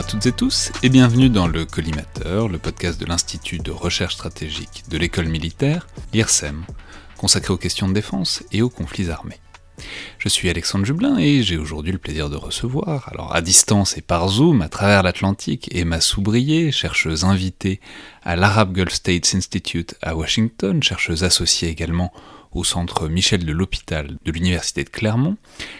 À toutes et tous et bienvenue dans le Collimateur, le podcast de l'Institut de recherche stratégique de l'école militaire, l'IRSEM, consacré aux questions de défense et aux conflits armés. Je suis Alexandre Jublin et j'ai aujourd'hui le plaisir de recevoir, alors à distance et par Zoom, à travers l'Atlantique, Emma Soubrier, chercheuse invitée à l'Arab Gulf States Institute à Washington, chercheuse associée également au centre Michel de l'Hôpital de l'Université de Clermont,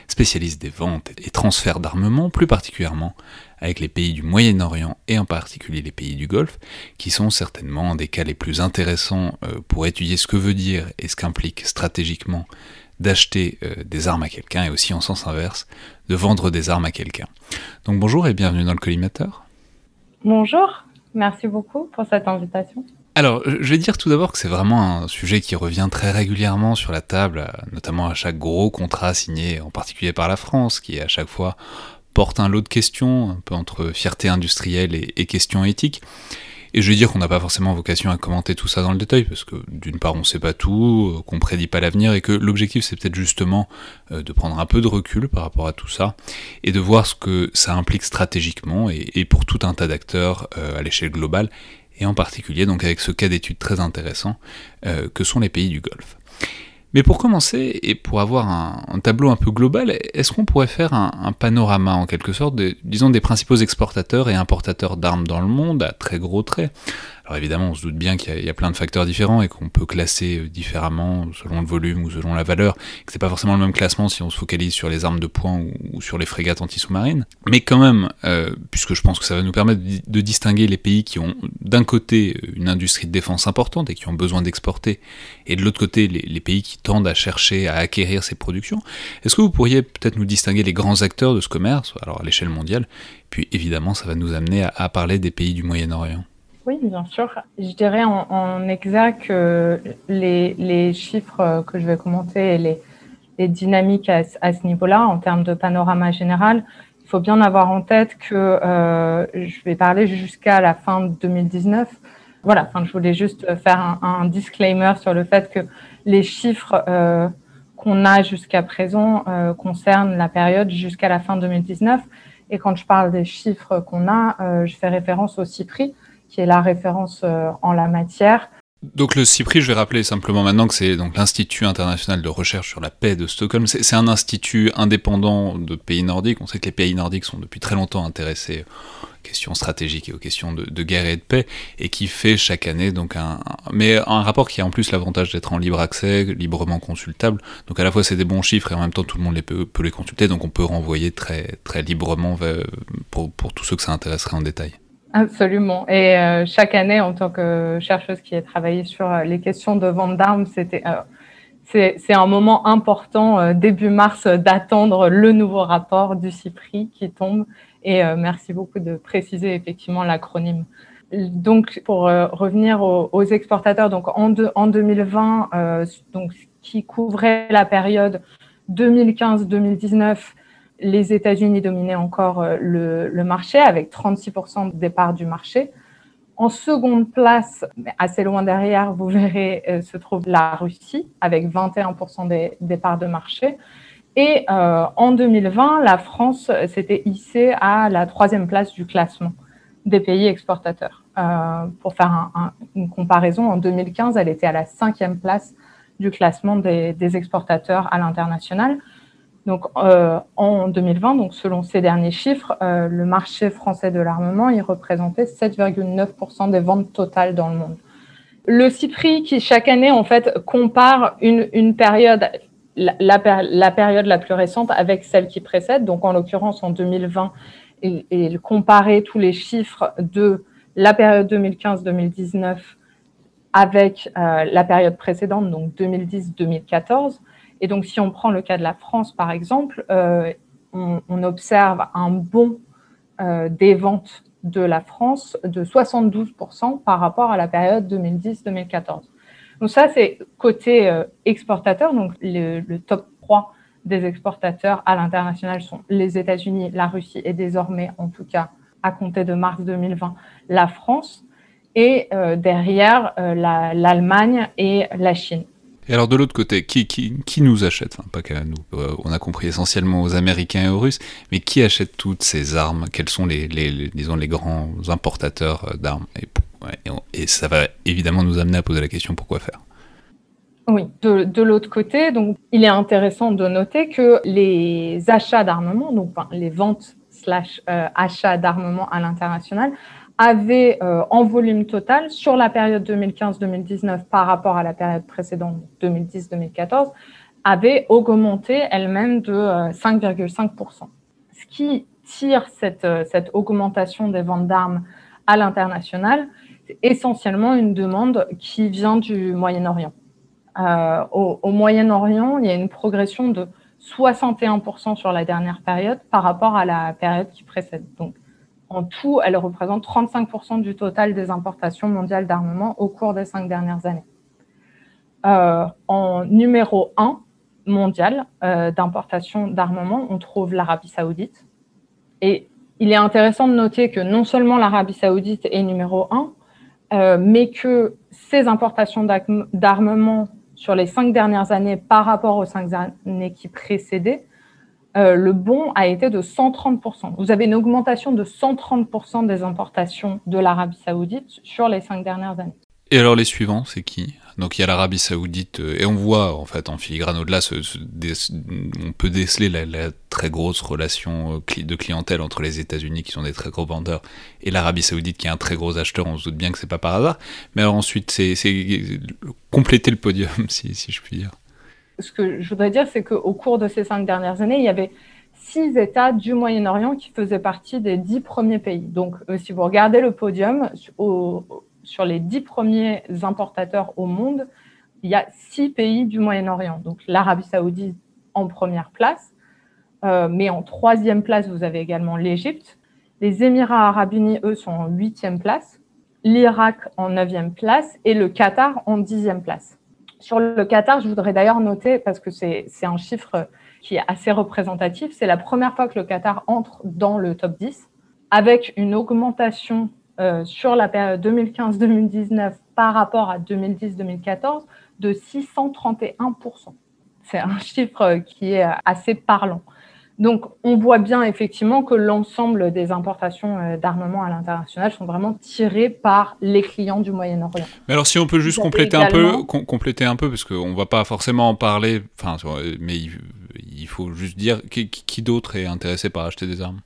spécialiste des ventes et transferts d'armement, plus particulièrement avec les pays du Moyen-Orient et en particulier les pays du Golfe, qui sont certainement des cas les plus intéressants euh, pour étudier ce que veut dire et ce qu'implique stratégiquement d'acheter euh, des armes à quelqu'un et aussi en sens inverse de vendre des armes à quelqu'un. Donc bonjour et bienvenue dans le collimateur. Bonjour, merci beaucoup pour cette invitation. Alors, je vais dire tout d'abord que c'est vraiment un sujet qui revient très régulièrement sur la table, notamment à chaque gros contrat signé, en particulier par la France, qui à chaque fois porte un lot de questions, un peu entre fierté industrielle et, questions éthiques. Et je vais dire qu'on n'a pas forcément vocation à commenter tout ça dans le détail, parce que d'une part on sait pas tout, euh, qu'on prédit pas l'avenir, et que l'objectif c'est peut-être justement euh, de prendre un peu de recul par rapport à tout ça, et de voir ce que ça implique stratégiquement, et, pour tout un tas d'acteurs euh, à l'échelle globale, et en particulier donc avec ce cas d'étude très intéressant que sont les pays du Golfe. Mais pour commencer, et pour avoir un, tableau un peu global, est-ce qu'on pourrait faire un, panorama en quelque sorte, des principaux exportateurs et importateurs d'armes dans le monde à très gros traits alors évidemment, on se doute bien qu'il y, a plein de facteurs différents et qu'on peut classer euh, différemment selon le volume ou selon la valeur, que c'est pas forcément le même classement si on se focalise sur les armes de poing ou, sur les frégates anti-sous-marines. Mais quand même, euh, puisque je pense que ça va nous permettre de distinguer les pays qui ont d'un côté une industrie de défense importante et qui ont besoin d'exporter, et de l'autre côté les, pays qui tendent à chercher à acquérir ces productions, est-ce que vous pourriez peut-être nous distinguer les grands acteurs de ce commerce, alors à l'échelle mondiale, puis évidemment ça va nous amener à parler des pays du Moyen-Orient? Oui, bien sûr. Je dirais en, en exergue que les, les, chiffres que je vais commenter et les, les dynamiques à, ce niveau-là, en termes de panorama général, il faut bien avoir en tête que euh, je vais parler jusqu'à la fin de 2019. Voilà, enfin, je voulais juste faire un, disclaimer sur le fait que les chiffres euh, qu'on a jusqu'à présent euh, concernent la période jusqu'à la fin 2019. Et quand je parle des chiffres qu'on a, euh, je fais référence au CIPRI, qui est la référence euh, en la matière. Donc le CIPRI, je vais rappeler simplement maintenant que c'est donc l'Institut international de recherche sur la paix de Stockholm. C'est un institut indépendant de pays nordiques. On sait que les pays nordiques sont depuis très longtemps intéressés aux questions stratégiques et aux questions de, guerre et de paix, et qui fait chaque année donc un, mais un rapport qui a en plus l'avantage d'être en libre accès, librement consultable. Donc à la fois c'est des bons chiffres et en même temps tout le monde peut, peut les consulter, donc on peut renvoyer très très librement pour, pour tous ceux que ça intéresserait en détail. Absolument. Et euh, chaque année, en tant que chercheuse qui a travaillé sur euh, les questions de vente d'armes, c'était euh, c'est un moment important début mars d'attendre le nouveau rapport du CIPRI qui tombe. Et merci beaucoup de préciser effectivement l'acronyme. Donc, pour revenir aux, aux, exportateurs, donc en, en 2020, donc qui couvrait la période 2015-2019 les États-Unis dominaient encore euh, le, marché avec 36% des parts du marché. En seconde place, assez loin derrière, vous verrez, euh, se trouve la Russie avec 21% des, parts de marché. Et euh, en 2020, la France s'était hissée à la troisième place du classement des pays exportateurs. pour faire une comparaison, en 2015, elle était à la cinquième place du classement des exportateurs à l'international. Donc, euh, en 2020, donc selon ces derniers chiffres, euh, le marché français de l'armement, il représentait 7,9% des ventes totales dans le monde. Le CIPRI, qui chaque année, en fait, compare une, une période, la, la, période la plus récente avec celle qui précède. Donc, en l'occurrence, en 2020, il, il comparait tous les chiffres de la période 2015-2019 avec euh, la période précédente, donc 2010-2014. Et donc, si on prend le cas de la France, par exemple, euh, on, observe un bond euh, des ventes de la France de 72% par rapport à la période 2010-2014. Donc ça, c'est côté euh, exportateur. Donc le, le, top 3 des exportateurs à l'international sont les États-Unis, la Russie et désormais, en tout cas, à compter de mars 2020, la France. Et derrière, l'Allemagne et la Chine. Et alors de l'autre côté, qui, nous achète? Pas qu'à nous. Euh, on a compris essentiellement aux Américains et aux Russes, mais qui achète toutes ces armes? Quels sont les, grands importateurs euh, d'armes? Et, ça va évidemment nous amener à poser la question pourquoi faire? Oui, de, l'autre côté, il est intéressant de noter que les achats d'armement, donc les ventes slash euh, achats d'armement à l'international, avait euh, en volume total sur la période 2015-2019 par rapport à la période précédente 2010-2014 avait augmenté elle-même de 5,5%. Euh, Ce qui tire cette, euh, cette augmentation des ventes d'armes à l'international, c'est essentiellement une demande qui vient du Moyen-Orient. au, au Moyen-Orient, il y a une progression de 61% sur la dernière période par rapport à la période qui précède. Donc, en tout, elle représente 35% du total des importations mondiales d'armement au cours des cinq dernières années. Euh, en numéro 1 mondial euh, d'importation d'armement, on trouve l'Arabie saoudite. Et il est intéressant de noter que non seulement l'Arabie saoudite est numéro 1, euh, mais que ces importations d'armement sur les cinq dernières années par rapport aux cinq années qui précédaient euh, le bon a été de 130%. Vous avez une augmentation de 130% des importations de l'Arabie saoudite sur les cinq dernières années. Et alors les suivants, c'est qui? Donc il y a l'Arabie saoudite, euh, et on voit en fait en filigrane au-delà, on peut déceler la, très grosse relation euh, de clientèle entre les États-Unis qui sont des très gros vendeurs et l'Arabie saoudite qui est un très gros acheteur, on se doute bien que c'est pas par hasard. Mais alors ensuite, c'est compléter le podium, si je puis dire ce que je voudrais dire, c'est qu'au cours de ces cinq dernières années, il y avait six États du Moyen-Orient qui faisaient partie des dix premiers pays. Donc, euh, si vous regardez le podium, sur les dix premiers importateurs au monde, il y a six pays du Moyen-Orient. Donc, l'Arabie saoudite en première place, euh, mais en troisième place, vous avez également l'Égypte. Les Émirats arabes unis, eux, sont en huitième place, l'Irak en neuvième place et le Qatar en dixième place. Sur le Qatar, je voudrais d'ailleurs noter, parce que c'est un chiffre qui est assez représentatif, c'est la première fois que le Qatar entre dans le top 10, avec une augmentation euh, sur la période 2015-2019 par rapport à 2010-2014 de 631%. C'est un chiffre qui est assez parlant. Donc, on voit bien effectivement que l'ensemble des importations euh, d'armement à l'international sont vraiment tirées par les clients du Moyen-Orient. Mais alors, si on peut juste compléter un peu, compléter un peu, parce qu'on ne va pas forcément en parler, enfin, mais il, faut juste dire qui, d'autre est intéressé par acheter des armes?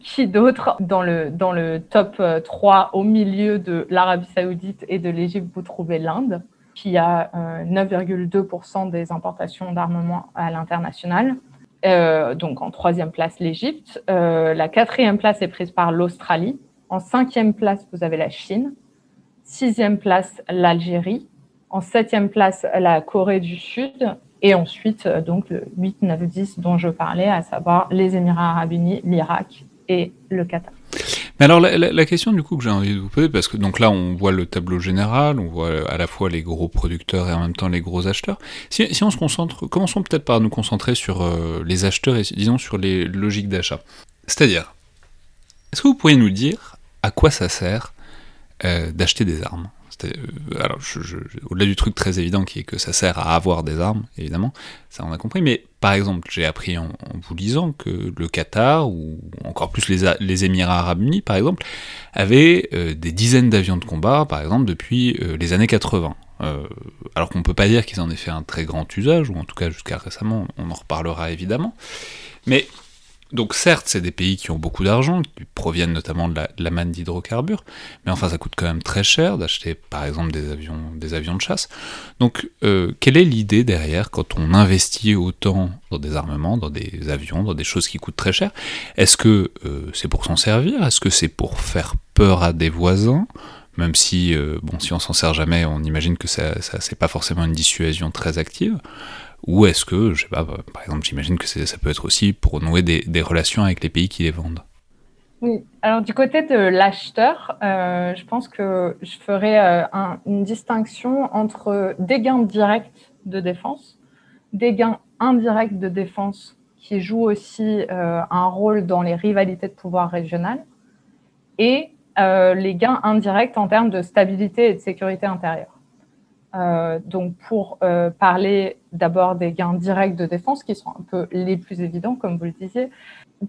Qui d'autre? Dans le, dans le top 3 euh, au milieu de l'Arabie saoudite et de l'Égypte, vous trouvez l'Inde, qui a 9,2% euh, des importations d'armement à l'international. Euh, donc en troisième place l'Égypte. Euh, la quatrième place est prise par l'Australie. En cinquième place, vous avez la Chine. Sixième place, l'Algérie. En septième place, la Corée du Sud. Et ensuite, euh, donc le 8, 9, 10 dont je parlais, à savoir les Émirats arabes unis, l'Irak et le Qatar. Mais alors la, question du coup que j'ai envie de vous poser, parce que donc là on voit le tableau général, on voit à la fois les gros producteurs et en même temps les gros acheteurs. Si, on se concentre, commençons peut-être par nous concentrer sur euh, les acheteurs et disons sur les logiques d'achat? C'est-à-dire, est-ce que vous pourriez nous dire à quoi ça sert euh, d'acheter des armes? Alors, au-delà du truc très évident qui est que ça sert à avoir des armes, évidemment, ça on a compris, mais par exemple, j'ai appris en, vous lisant que le Qatar, ou encore plus les, Émirats arabes unis, par exemple, avaient euh, des dizaines d'avions de combat, par exemple, depuis euh, les années 80. alors qu'on ne peut pas dire qu'ils en aient fait un très grand usage, ou en tout cas jusqu'à récemment, on en reparlera évidemment. Mais donc certes, c'est des pays qui ont beaucoup d'argent, qui proviennent notamment de la, manne d'hydrocarbures, mais enfin ça coûte quand même très cher d'acheter par exemple des avions, des avions de chasse. Donc euh, quelle est l'idée derrière quand on investit autant dans des armements, dans des avions, dans des choses qui coûtent très cher? Est-ce que euh, c'est pour s'en servir? Est-ce que c'est pour faire peur à des voisins? Même si, euh, bon, si on s'en sert jamais, on imagine que ça, ça c'est pas forcément une dissuasion très active. Ou est-ce que, je sais pas, par exemple, j'imagine que ça peut être aussi pour nouer des, relations avec les pays qui les vendent Oui, alors du côté de l'acheteur, euh, je pense que je ferais euh, une distinction entre des gains directs de défense, des gains indirects de défense qui jouent aussi euh, un rôle dans les rivalités de pouvoir régionales, et les gains indirects en termes de stabilité et de sécurité intérieure. Euh, donc, pour euh, parler d'abord des gains directs de défense, qui sont un peu les plus évidents, comme vous le disiez,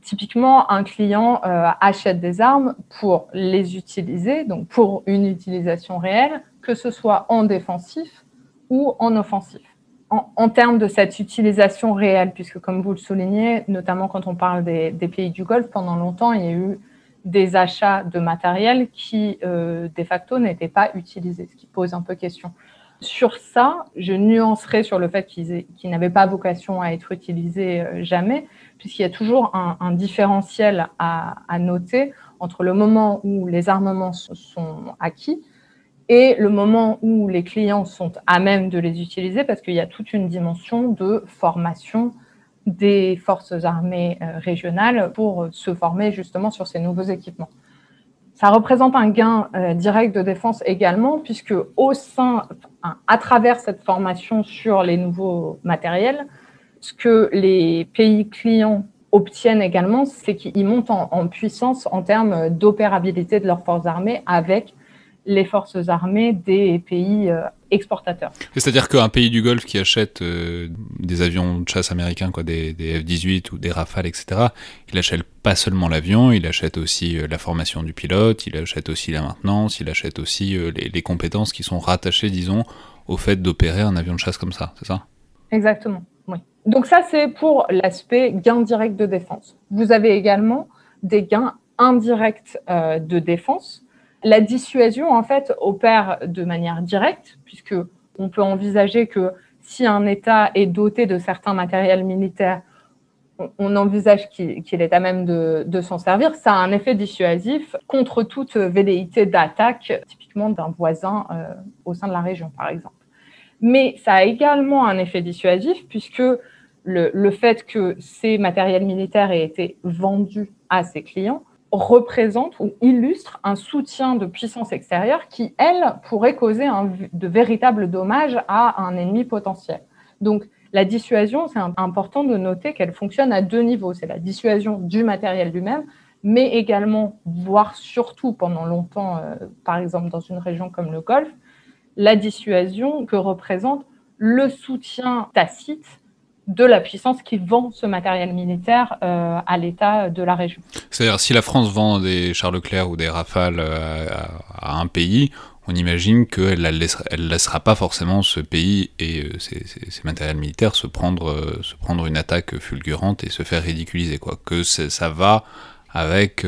typiquement, un client euh, achète des armes pour les utiliser, donc pour une utilisation réelle, que ce soit en défensif ou en offensif. En, termes de cette utilisation réelle, puisque comme vous le soulignez, notamment quand on parle des, des pays du Golfe, pendant longtemps, il y a eu des achats de matériel qui, de facto, n'étaient pas utilisés, ce qui pose un peu question. Sur ça, je nuancerai sur le fait qu'ils n'avaient pas vocation à être utilisés euh, jamais, puisqu'il y a toujours un, différentiel à, noter entre le moment où les armements sont acquis et le moment où les clients sont à même de les utiliser, parce qu'il y a toute une dimension de formation des forces armées euh, régionales pour se former justement sur ces nouveaux équipements. Ça représente un gain euh, direct de défense également, puisque au sein, à travers cette formation sur les nouveaux matériels, ce que les pays clients obtiennent également, c'est qu'ils montent en, puissance en termes d'opérabilité de leurs forces armées avec les forces armées des pays euh, exportateurs. C'est-à-dire qu'un pays du Golfe qui achète euh, des avions de chasse américains, quoi, des, F-18 ou des Rafales, etc., il achète pas seulement l'avion, il achète aussi euh, la formation du pilote, il achète aussi la maintenance, il achète aussi les, compétences qui sont rattachées, disons, au fait d'opérer un avion de chasse comme ça, c'est ça? Exactement, oui. Donc ça, c'est pour l'aspect gain direct de défense. Vous avez également des gains indirects de défense la dissuasion, en fait, opère de manière directe, puisque on peut envisager que si un État est doté de certains matériels militaires, on envisage qu'il est à même de, s'en servir. Ça a un effet dissuasif contre toute velléité d'attaque, typiquement d'un voisin euh, au sein de la région, par exemple. Mais ça a également un effet dissuasif, puisque le, le fait que ces matériels militaires aient été vendus à ses clients représente ou illustre un soutien de puissance extérieure qui, elle, pourrait causer de véritables dommages à un ennemi potentiel. Donc, la dissuasion, c'est important de noter qu'elle fonctionne à deux niveaux. C'est la dissuasion du matériel lui-même, mais également, voire surtout pendant longtemps, euh, par exemple dans une région comme le Golfe, la dissuasion que représente le soutien tacite de la puissance qui vend ce matériel militaire euh, à l'État de la région. C'est-à-dire, si la France vend des chars Leclerc ou des Rafales euh, à, un pays, on imagine qu'elle ne laissera, laissera pas forcément ce pays et euh, ses, matériels militaires se prendre, une attaque fulgurante et se faire ridiculiser. Que ça va avec,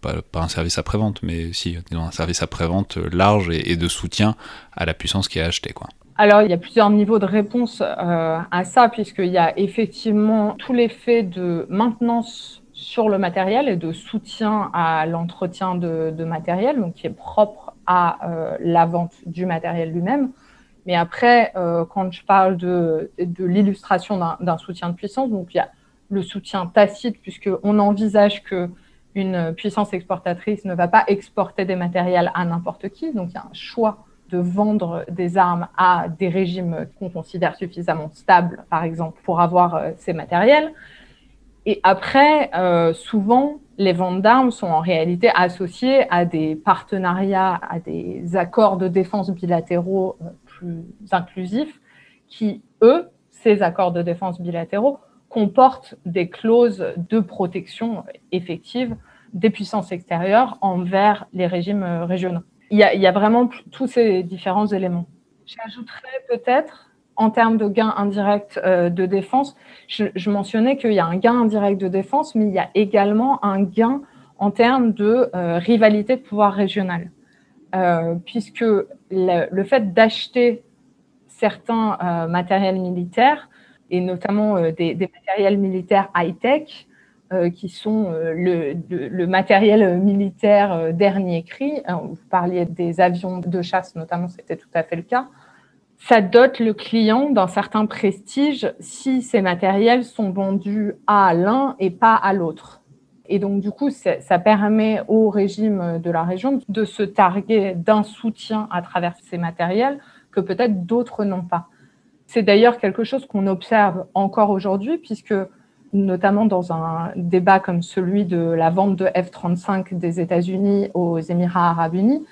pas, un service après-vente, mais si, un service après-vente large et, et, de soutien à la puissance qui a acheté. Quoi. Alors, il y a plusieurs niveaux de réponse euh, à ça, puisqu'il y a effectivement tout l'effet de maintenance sur le matériel et de soutien à l'entretien de, matériel, donc qui est propre à euh, la vente du matériel lui-même. Mais après, euh, quand je parle de, de l'illustration d'un soutien de puissance, donc il y a le soutien tacite, puisqu'on envisage que une puissance exportatrice ne va pas exporter des matériels à n'importe qui, donc il y a un choix de vendre des armes à des régimes qu'on considère suffisamment stables, par exemple, pour avoir euh, ces matériels. Et après, euh, souvent, les ventes d'armes sont en réalité associées à des partenariats, à des accords de défense bilatéraux euh, plus inclusifs, qui, eux, ces accords de défense bilatéraux, comportent des clauses de protection effective des puissances extérieures envers les régimes régionaux il y, a, vraiment tous ces différents éléments. J'ajouterais peut-être, en termes de gains indirects euh, de défense, je, mentionnais qu'il y a un gain indirect de défense, mais il y a également un gain en termes de euh, rivalité de pouvoir régional. Euh, puisque le, fait d'acheter certains matériels militaires, et notamment des, matériels militaires high-tech, qui sont euh, le, matériel militaire euh, dernier cri. Vous parliez des avions de chasse, notamment, c'était tout à fait le cas. Ça dote le client d'un certain prestige si ces matériels sont vendus à l'un et pas à l'autre. Et donc, du coup, ça permet au régime de la région de se targuer d'un soutien à travers ces matériels que peut-être d'autres n'ont pas. C'est d'ailleurs quelque chose qu'on observe encore aujourd'hui, puisque notamment dans un débat comme celui de la vente de F-35 des États-Unis aux Émirats arabes unis,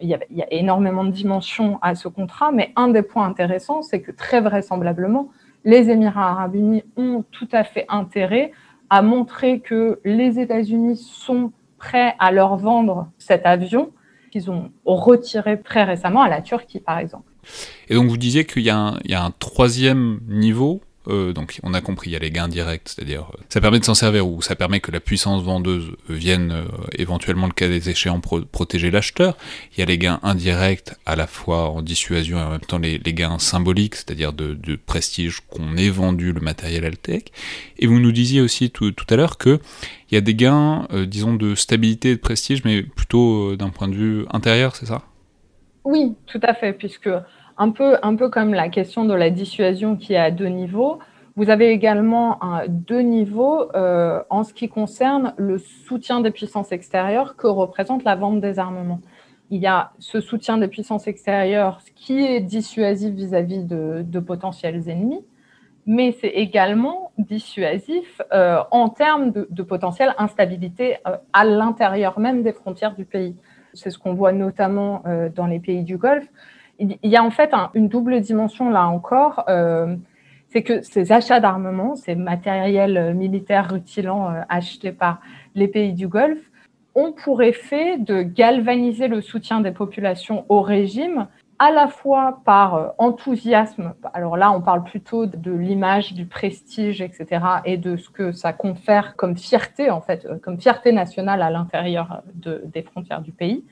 il y, a, énormément de dimensions à ce contrat, mais un des points intéressants, c'est que très vraisemblablement, les Émirats arabes unis ont tout à fait intérêt à montrer que les États-Unis sont prêts à leur vendre cet avion qu'ils ont retiré très récemment à la Turquie, par exemple. Et donc vous disiez qu'il y, a un troisième niveau euh, donc on a compris, il y a les gains directs, c'est-à-dire euh, ça permet de s'en servir ou ça permet que la puissance vendeuse vienne euh, éventuellement le cas des échéants protéger l'acheteur. Il y a les gains indirects à la fois en dissuasion et en même temps les, gains symboliques, c'est-à-dire de, prestige qu'on ait vendu le matériel Altec. Et vous nous disiez aussi tout, à l'heure que il y a des gains, disons, de stabilité et de prestige, mais plutôt d'un point de vue intérieur, c'est ça? Oui, tout à fait, puisque un peu, un peu comme la question de la dissuasion qui est à deux niveaux. Vous avez également deux niveaux euh, en ce qui concerne le soutien des puissances extérieures que représente la vente des armements. Il y a ce soutien des puissances extérieures qui est dissuasif vis-à-vis de, potentiels ennemis, mais c'est également dissuasif euh, en termes de, de potentielle instabilité euh, à l'intérieur même des frontières du pays. C'est ce qu'on voit notamment dans les pays du Golfe il y a en fait une double dimension là encore. Euh, c'est que ces achats d'armement, ces matériels militaires rutilants euh, achetés par les pays du Golfe, ont pour effet de galvaniser le soutien des populations au régime, à la fois par euh, enthousiasme, alors là on parle plutôt de l'image, du prestige, etc., et de ce que ça confère comme fierté, en fait, comme fierté nationale à l'intérieur de, des frontières du pays,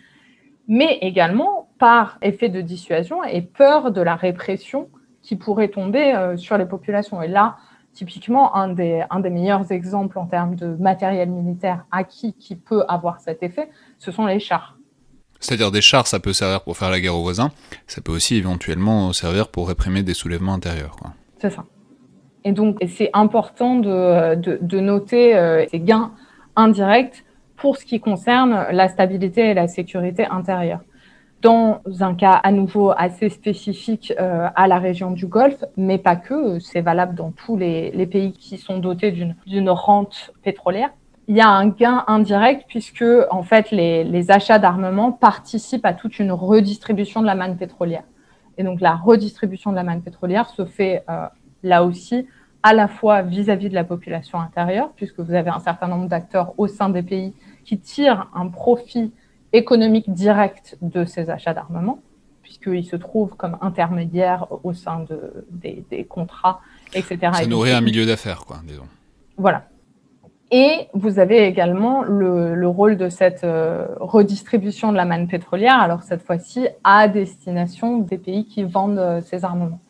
mais également par effet de dissuasion et peur de la répression qui pourrait tomber euh, sur les populations. Et là, typiquement, un des, un des meilleurs exemples en termes de matériel militaire acquis qui peut avoir cet effet, ce sont les chars. C'est-à-dire des chars, ça peut servir pour faire la guerre aux voisins, ça peut aussi éventuellement servir pour réprimer des soulèvements intérieurs. C'est ça. Et donc, c'est important de, de, de noter euh, ces gains indirects pour ce qui concerne la stabilité et la sécurité intérieure. Dans un cas à nouveau assez spécifique euh, à la région du Golfe, mais pas que, c'est valable dans tous les, pays qui sont dotés d'une rente pétrolière. Il y a un gain indirect puisque en fait les, achats d'armement participent à toute une redistribution de la manne pétrolière. Et donc la redistribution de la manne pétrolière se fait euh, là aussi à la fois vis-à-vis de la population intérieure, puisque vous avez un certain nombre d'acteurs au sein des pays qui tirent un profit économique direct de ces achats d'armement, puisqu'ils se trouvent comme intermédiaires au sein de, des, contrats, etc. Ça nourrit un milieu d'affaires, quoi, disons. Voilà. Et vous avez également le, rôle de cette euh, redistribution de la manne pétrolière, alors cette fois-ci à destination des pays qui vendent euh, ces armements.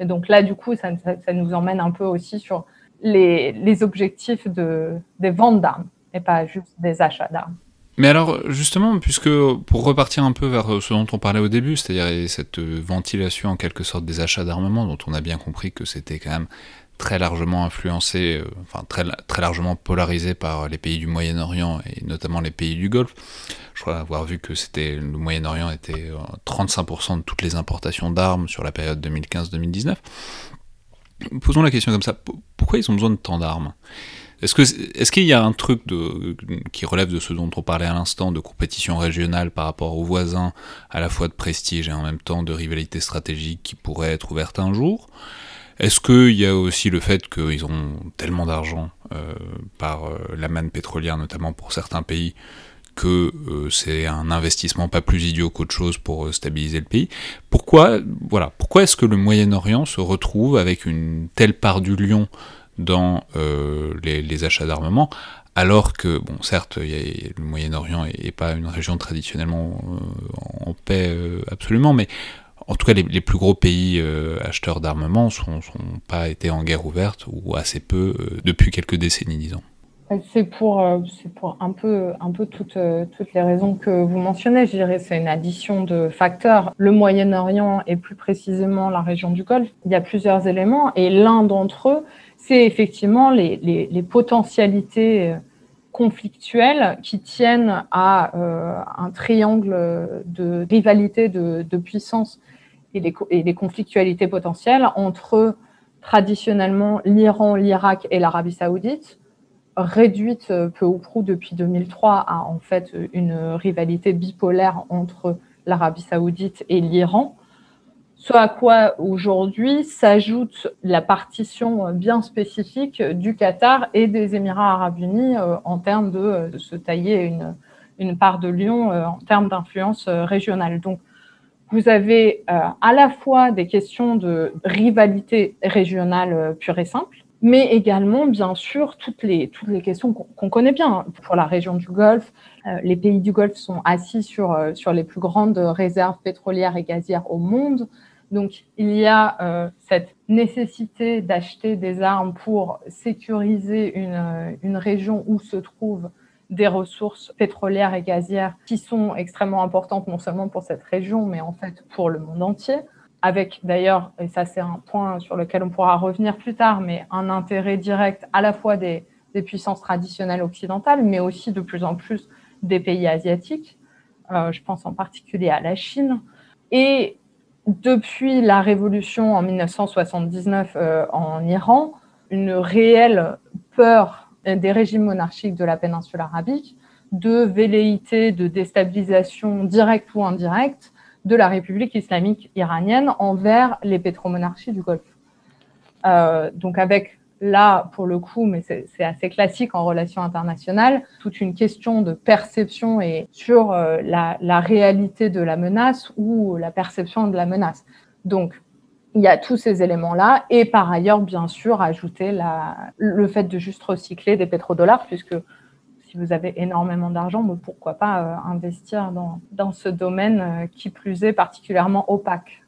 Et donc là, du coup, ça, nous emmène un peu aussi sur les, objectifs de, des ventes d'armes et pas juste des achats d'armes. Mais alors, justement, puisque pour repartir un peu vers ce dont on parlait au début, c'est-à-dire cette ventilation en quelque sorte des achats d'armement, dont on a bien compris que c'était quand même très largement influencé, euh, enfin très, très largement polarisé par les pays du Moyen-Orient et notamment les pays du Golfe. Je crois avoir vu que c'était le Moyen-Orient était 35% euh, de toutes les importations d'armes sur la période 2015-2019. Posons la question comme ça, pourquoi ils ont besoin de tant d'armes? Est-ce qu'il y a un truc qui relève de ce dont on parlait à l'instant, de compétition régionale par rapport aux voisins, à la fois de prestige et en même temps de rivalité stratégique qui pourrait être ouverte un jour? Est-ce qu'il y a aussi le fait qu'ils ont tellement d'argent euh, par euh, la manne pétrolière, notamment pour certains pays, que euh, c'est un investissement pas plus idiot qu'autre chose pour stabiliser le pays? Pourquoi est-ce que le Moyen-Orient se retrouve avec une telle part du lion dans les, achats d'armement, alors que, bon, certes, le Moyen-Orient n'est pas une région traditionnellement en paix absolument, mais en tout cas, les, plus gros pays euh, acheteurs d'armement n'ont pas été en guerre ouverte ou assez peu euh, depuis quelques décennies, disons. C'est pour, euh, pour un peu, un peu toutes, toutes les raisons que vous mentionnez. Je dirais c'est une addition de facteurs. Le Moyen-Orient et plus précisément la région du Golfe, il y a plusieurs éléments et l'un d'entre eux, c'est effectivement les, potentialités conflictuelles qui tiennent à un triangle de rivalité de, de puissance et les, conflictualités potentielles entre traditionnellement l'Iran, l'Irak et l'Arabie saoudite, réduite euh, peu ou prou depuis 2003 à en fait une rivalité bipolaire entre l'Arabie saoudite et l'Iran. Ce à quoi aujourd'hui s'ajoute la partition bien spécifique du Qatar et des Émirats arabes unis en termes de, se tailler une, une, part de lion en termes d'influence régionale. Donc, vous avez à la fois des questions de rivalité régionale pure et simple, mais également, bien sûr, toutes les, toutes les questions qu'on connaît bien hein. pour la région du Golfe. Euh, les pays du Golfe sont assis sur, euh, sur les plus grandes réserves pétrolières et gazières au monde. Donc, il y a euh, cette nécessité d'acheter des armes pour sécuriser une, une région où se trouvent des ressources pétrolières et gazières qui sont extrêmement importantes, non seulement pour cette région, mais en fait pour le monde entier avec d'ailleurs, et ça c'est un point sur lequel on pourra revenir plus tard, mais un intérêt direct à la fois des, puissances traditionnelles occidentales, mais aussi de plus en plus des pays asiatiques. Euh, je pense en particulier à la Chine. Et depuis la révolution en 1979 euh, en Iran, une réelle peur des régimes monarchiques de la péninsule arabique de velléité de déstabilisation directe ou indirecte de la République islamique iranienne envers les pétromonarchies du Golfe. Euh, donc avec là, pour le coup, mais c'est assez classique en relations internationales, toute une question de perception et sur euh, la, réalité de la menace ou la perception de la menace. Donc, il y a tous ces éléments-là, et par ailleurs, bien sûr, ajouter le fait de juste recycler des pétrodollars, puisque si vous avez énormément d'argent, pourquoi pas euh, investir dans, dans, ce domaine euh, qui plus est particulièrement opaque.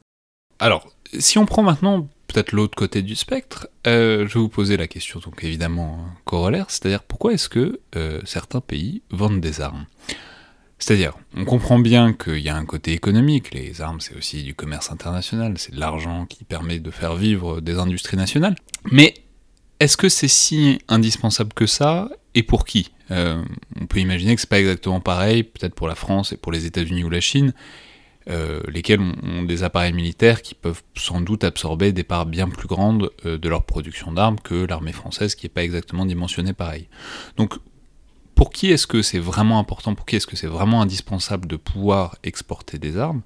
Alors, si on prend maintenant peut-être l'autre côté du spectre, euh, je vais vous poser la question, donc évidemment corollaire, c'est-à-dire pourquoi est-ce que certains pays vendent des armes? C'est-à-dire, on comprend bien qu'il y a un côté économique, les armes c'est aussi du commerce international, c'est de l'argent qui permet de faire vivre des industries nationales, mais est-ce que c'est si indispensable que ça? Et pour qui? Euh, On peut imaginer que c'est pas exactement pareil, peut-être pour la France et pour les États-Unis ou la Chine, euh, lesquels ont, des appareils militaires qui peuvent sans doute absorber des parts bien plus grandes euh, de leur production d'armes que l'armée française qui n'est pas exactement dimensionnée pareil. Donc pour qui est-ce que c'est vraiment important, pour qui est-ce que c'est vraiment indispensable de pouvoir exporter des armes?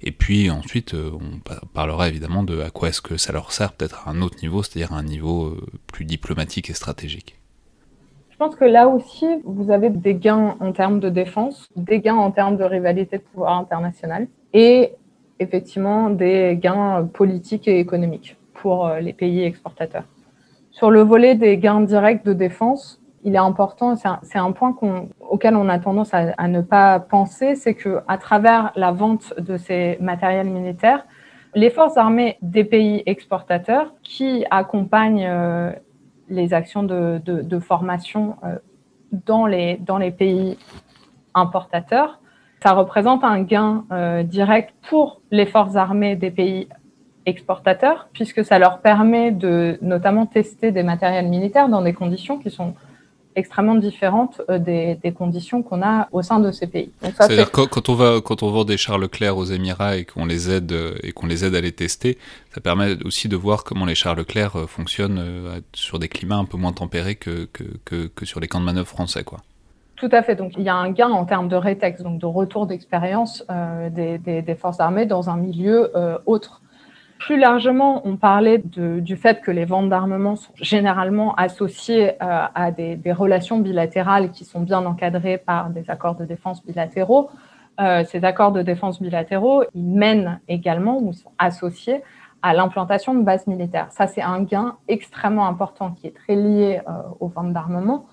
Et puis ensuite, on parlera évidemment de à quoi est-ce que ça leur sert peut-être à un autre niveau, c'est-à-dire à un niveau plus diplomatique et stratégique. Je pense que là aussi, vous avez des gains en termes de défense, des gains en termes de rivalité de pouvoir international et effectivement des gains politiques et économiques pour euh, les pays exportateurs. Sur le volet des gains directs de défense, il est important, c'est un, point auquel on a tendance à, ne pas penser, c'est que à travers la vente de ces matériels militaires, les forces armées des pays exportateurs qui accompagnent euh, les actions de, formation euh, dans, les, dans les pays importateurs. Ça représente un gain euh, direct pour les forces armées des pays exportateurs, puisque ça leur permet de notamment tester des matériels militaires dans des conditions qui sont extrêmement différentes euh, des, conditions qu'on a au sein de ces pays. C'est-à-dire quand, quand, on va quand on vend des chars Leclerc aux Émirats et qu'on les aide euh, et qu'on les aide à les tester, ça permet aussi de voir comment les chars Leclerc euh, fonctionnent sur des climats un peu moins tempérés que, que, que, sur les camps de manœuvre français, quoi. Tout à fait. Donc, il y a un gain en termes de rétex, donc de retour d'expérience des, des, forces armées dans un milieu autre. Plus largement, on parlait du fait que les ventes d'armement sont généralement associées euh, à des, relations bilatérales qui sont bien encadrées par des accords de défense bilatéraux. Euh, ces accords de défense bilatéraux, ils mènent également ou sont associés à l'implantation de bases militaires. Ça, c'est un gain extrêmement important qui est très lié euh, aux ventes d'armement.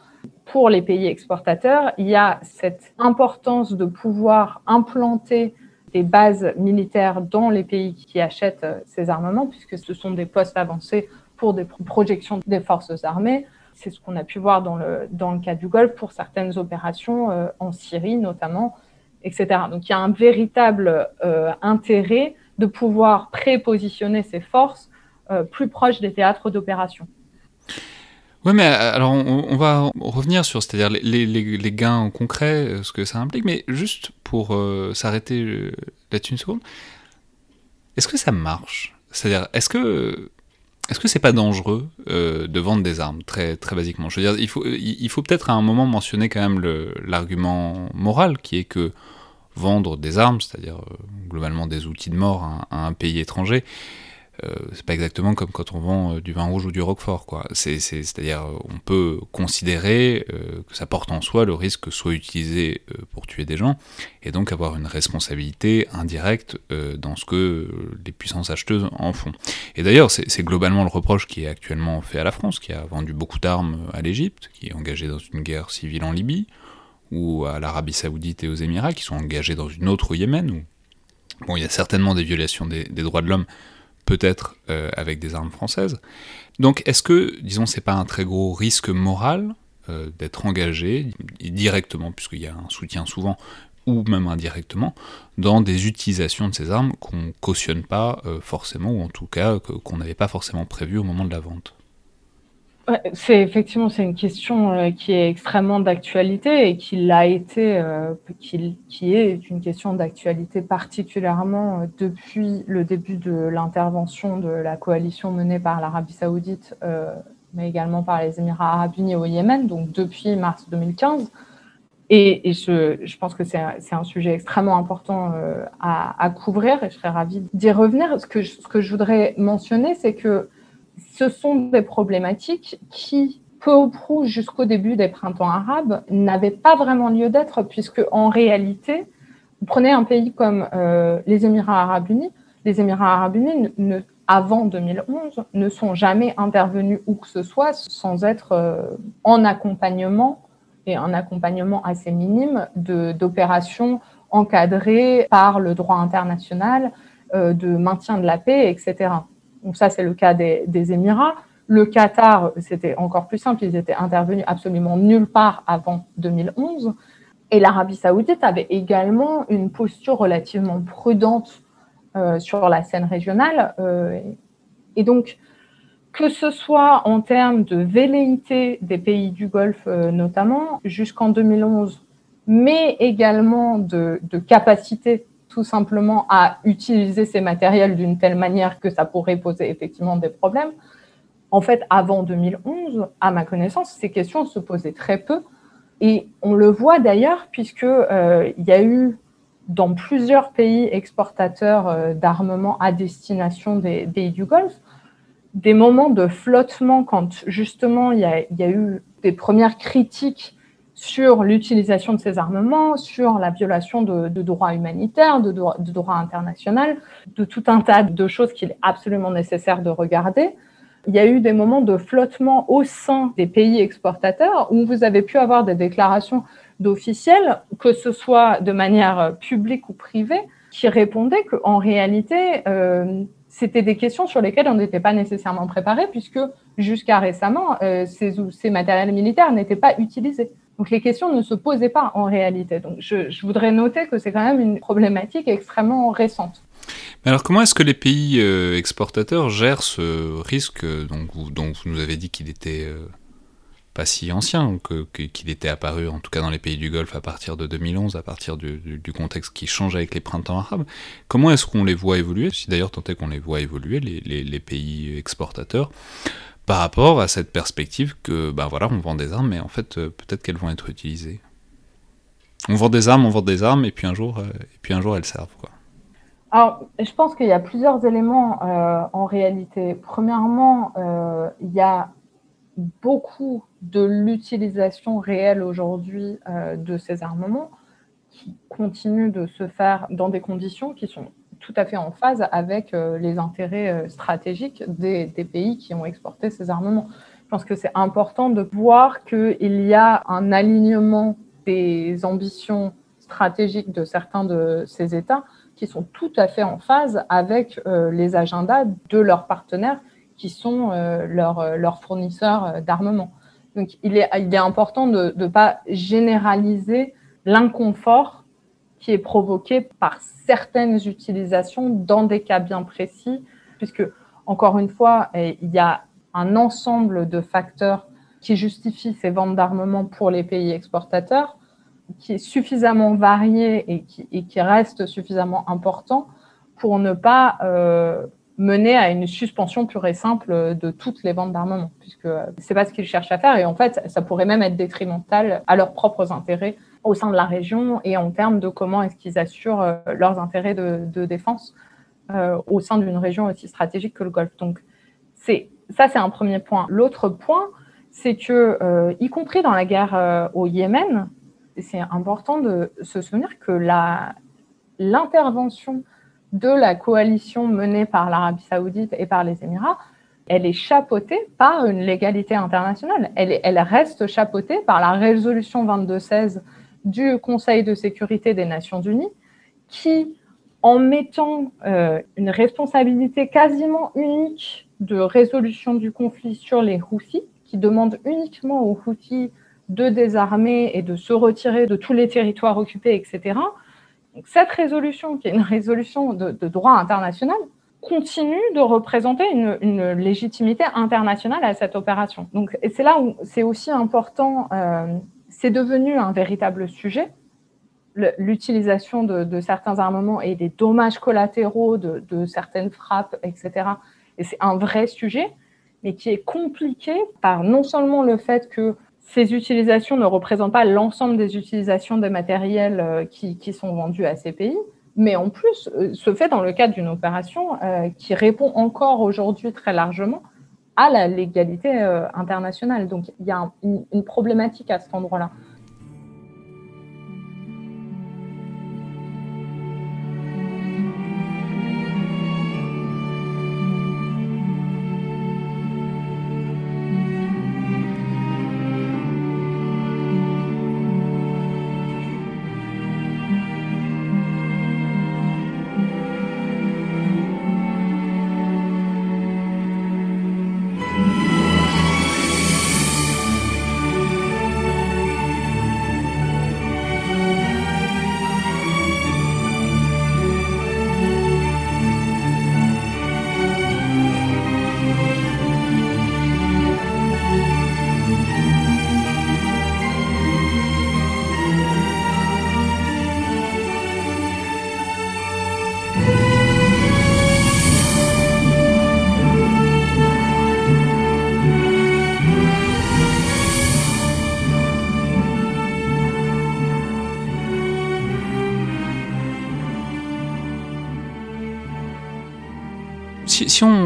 Pour les pays exportateurs, il y a cette importance de pouvoir implanter des bases militaires dans les pays qui achètent euh, ces armements, puisque ce sont des postes avancés pour des projections des forces armées. C'est ce qu'on a pu voir dans le, dans le cas du Golfe pour certaines opérations euh, en Syrie notamment, etc. Donc il y a un véritable euh, intérêt de pouvoir prépositionner ces forces plus proches des théâtres d'opération. Oui, mais alors on, va revenir sur, c'est-à-dire les, gains concrets, ce que ça implique, mais juste pour euh, s'arrêter euh, là-dessus une seconde. Est-ce que ça marche? C'est-à-dire, est-ce que est-ce que c'est pas dangereux euh, de vendre des armes très très basiquement? Je veux dire, il faut il faut peut-être à un moment mentionner quand même l'argument moral qui est que vendre des armes, c'est-à-dire globalement des outils de mort à un pays étranger, euh, c'est pas exactement comme quand on vend euh, du vin rouge ou du roquefort, quoi. C'est, c'est-à-dire, euh, on peut considérer que ça porte en soi le risque que soit utilisé pour tuer des gens, et donc avoir une responsabilité indirecte dans ce que les puissances acheteuses en font. Et d'ailleurs, c'est, globalement le reproche qui est actuellement fait à la France, qui a vendu beaucoup d'armes à l'Égypte, qui est engagée dans une guerre civile en Libye, ou à l'Arabie Saoudite et aux Émirats, qui sont engagés dans une autre au Yémen, bon, il y a certainement des violations des droits de l'homme, peut-être euh, avec des armes françaises. Donc est-ce que, disons, c'est pas un très gros risque moral euh, d'être engagé directement, puisqu'il y a un soutien souvent, ou même indirectement, dans des utilisations de ces armes qu'on cautionne pas euh, forcément, ou en tout cas qu'on n'avait pas forcément prévu au moment de la vente? C'est effectivement c'est une question euh, qui est extrêmement d'actualité et qui l'a été, euh, qui, qui, est une question d'actualité particulièrement euh, depuis le début de l'intervention de la coalition menée par l'Arabie Saoudite, mais également par les Émirats Arabes Unis au Yémen, donc depuis mars 2015. Et, et je, je, pense que c'est un, sujet extrêmement important à, à, couvrir et je serais ravie d'y revenir. Ce que, ce que je voudrais mentionner, c'est que ce sont des problématiques qui, peu ou prou jusqu'au début des printemps arabes, n'avaient pas vraiment lieu d'être, puisque en réalité, vous prenez un pays comme euh, les Émirats arabes unis, les Émirats arabes unis, avant 2011, ne sont jamais intervenus où que ce soit sans être euh, en accompagnement, et un accompagnement assez minime, d'opérations encadrées par le droit international, euh, de maintien de la paix, etc. Donc ça, c'est le cas des, Émirats. Le Qatar, c'était encore plus simple, ils étaient intervenus absolument nulle part avant 2011. Et l'Arabie saoudite avait également une posture relativement prudente euh, sur la scène régionale. Euh, et donc, que ce soit en termes de velléité des pays du Golfe euh, notamment, jusqu'en 2011, mais également de, de capacité tout simplement à utiliser ces matériels d'une telle manière que ça pourrait poser effectivement des problèmes. En fait, avant 2011, à ma connaissance, ces questions se posaient très peu. Et on le voit d'ailleurs, puisqu'il euh, y a eu dans plusieurs pays exportateurs euh, d'armement à destination des pays du Golfe, des moments de flottement quand justement il y, y a, eu des premières critiques sur l'utilisation de ces armements, sur la violation de, droits humanitaires, de, de droit international, de tout un tas de choses qu'il est absolument nécessaire de regarder. Il y a eu des moments de flottement au sein des pays exportateurs où vous avez pu avoir des déclarations d'officiels, que ce soit de manière publique ou privée, qui répondaient qu'en réalité, euh, c'était des questions sur lesquelles on n'était pas nécessairement préparé, puisque jusqu'à récemment, euh, ces matériels militaires n'étaient pas utilisés. Donc les questions ne se posaient pas en réalité. Je, voudrais noter que c'est quand même une problématique extrêmement récente. Alors comment est-ce que les pays euh, exportateurs gèrent ce risque dont vous, nous avez dit qu'il était euh, pas si ancien, qu'il était apparu en tout cas dans les pays du Golfe à partir de 2011, à partir du, contexte qui change avec les printemps arabes. Comment est-ce qu'on les voit évoluer? Si d'ailleurs tant est qu'on les voit évoluer, les pays exportateurs, par rapport à cette perspective que, ben voilà, on vend des armes, mais en fait, euh, peut-être qu'elles vont être utilisées. On vend des armes, on vend des armes, et puis un jour, euh, et puis un jour elles servent. Quoi. Alors, je pense qu'il y a plusieurs éléments euh, en réalité. Premièrement, il y a beaucoup de l'utilisation réelle aujourd'hui de ces armements qui continuent de se faire dans des conditions qui sont tout à fait en phase avec euh, les intérêts euh, stratégiques des, pays qui ont exporté ces armements. Je pense que c'est important de voir qu'il y a un alignement des ambitions stratégiques de certains de ces États qui sont tout à fait en phase avec euh, les agendas de leurs partenaires qui sont leurs, fournisseurs d'armement. Donc il est important de ne pas généraliser l'inconfort qui est provoqué par certaines utilisations dans des cas bien précis, puisque, encore une fois, il y a un ensemble de facteurs qui justifient ces ventes d'armement pour les pays exportateurs, qui est suffisamment varié et qui, reste suffisamment important pour ne pas euh, mener à une suspension pure et simple de toutes les ventes d'armement, puisque c'est pas ce qu'ils cherchent à faire et en fait, ça pourrait même être détrimental à leurs propres intérêts au sein de la région et en termes de comment est-ce qu'ils assurent leurs intérêts de, défense au sein d'une région aussi stratégique que le Golfe. Donc, ça, c'est un premier point. L'autre point, c'est que, y compris dans la guerre au Yémen, c'est important de se souvenir que l'intervention de la coalition menée par l'Arabie saoudite et par les Émirats, elle est chapeautée par une légalité internationale. Elle, elle reste chapeautée par la résolution 2216 du Conseil de sécurité des Nations Unies, qui, en mettant euh, une responsabilité quasiment unique de résolution du conflit sur les Houthis, qui demande uniquement aux Houthis de désarmer et de se retirer de tous les territoires occupés, etc. cette résolution, qui est une résolution de, droit international, continue de représenter une, légitimité internationale à cette opération. Donc, et c'est là où c'est aussi important, euh, c'est devenu un véritable sujet, l'utilisation de, certains armements et des dommages collatéraux de, de certaines frappes, etc. Et c'est un vrai sujet, mais qui est compliqué par non seulement le fait que ces utilisations ne représentent pas l'ensemble des utilisations des matériels euh, qui, sont vendus à ces pays, mais en plus euh, se fait dans le cadre d'une opération euh, qui répond encore aujourd'hui très largement à la légalité internationale. Donc il y a une problématique à cet endroit-là.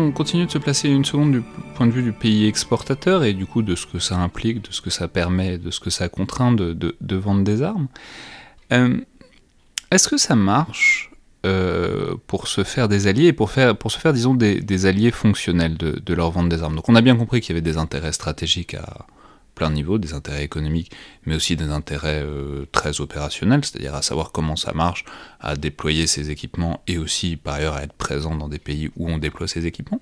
On continue de se placer une seconde du point de vue du pays exportateur et du coup de ce que ça implique, de ce que ça permet, de ce que ça contraint de, vendre des armes, euh, est-ce que ça marche euh, pour se faire des alliés et pour, faire, pour se faire, disons, des, alliés fonctionnels de, de, leur vente des armes? Donc on a bien compris qu'il y avait des intérêts stratégiques à, plein de niveaux, des intérêts économiques, mais aussi des intérêts euh, très opérationnels, c'est-à-dire à savoir comment ça marche, à déployer ces équipements et aussi par ailleurs à être présent dans des pays où on déploie ces équipements.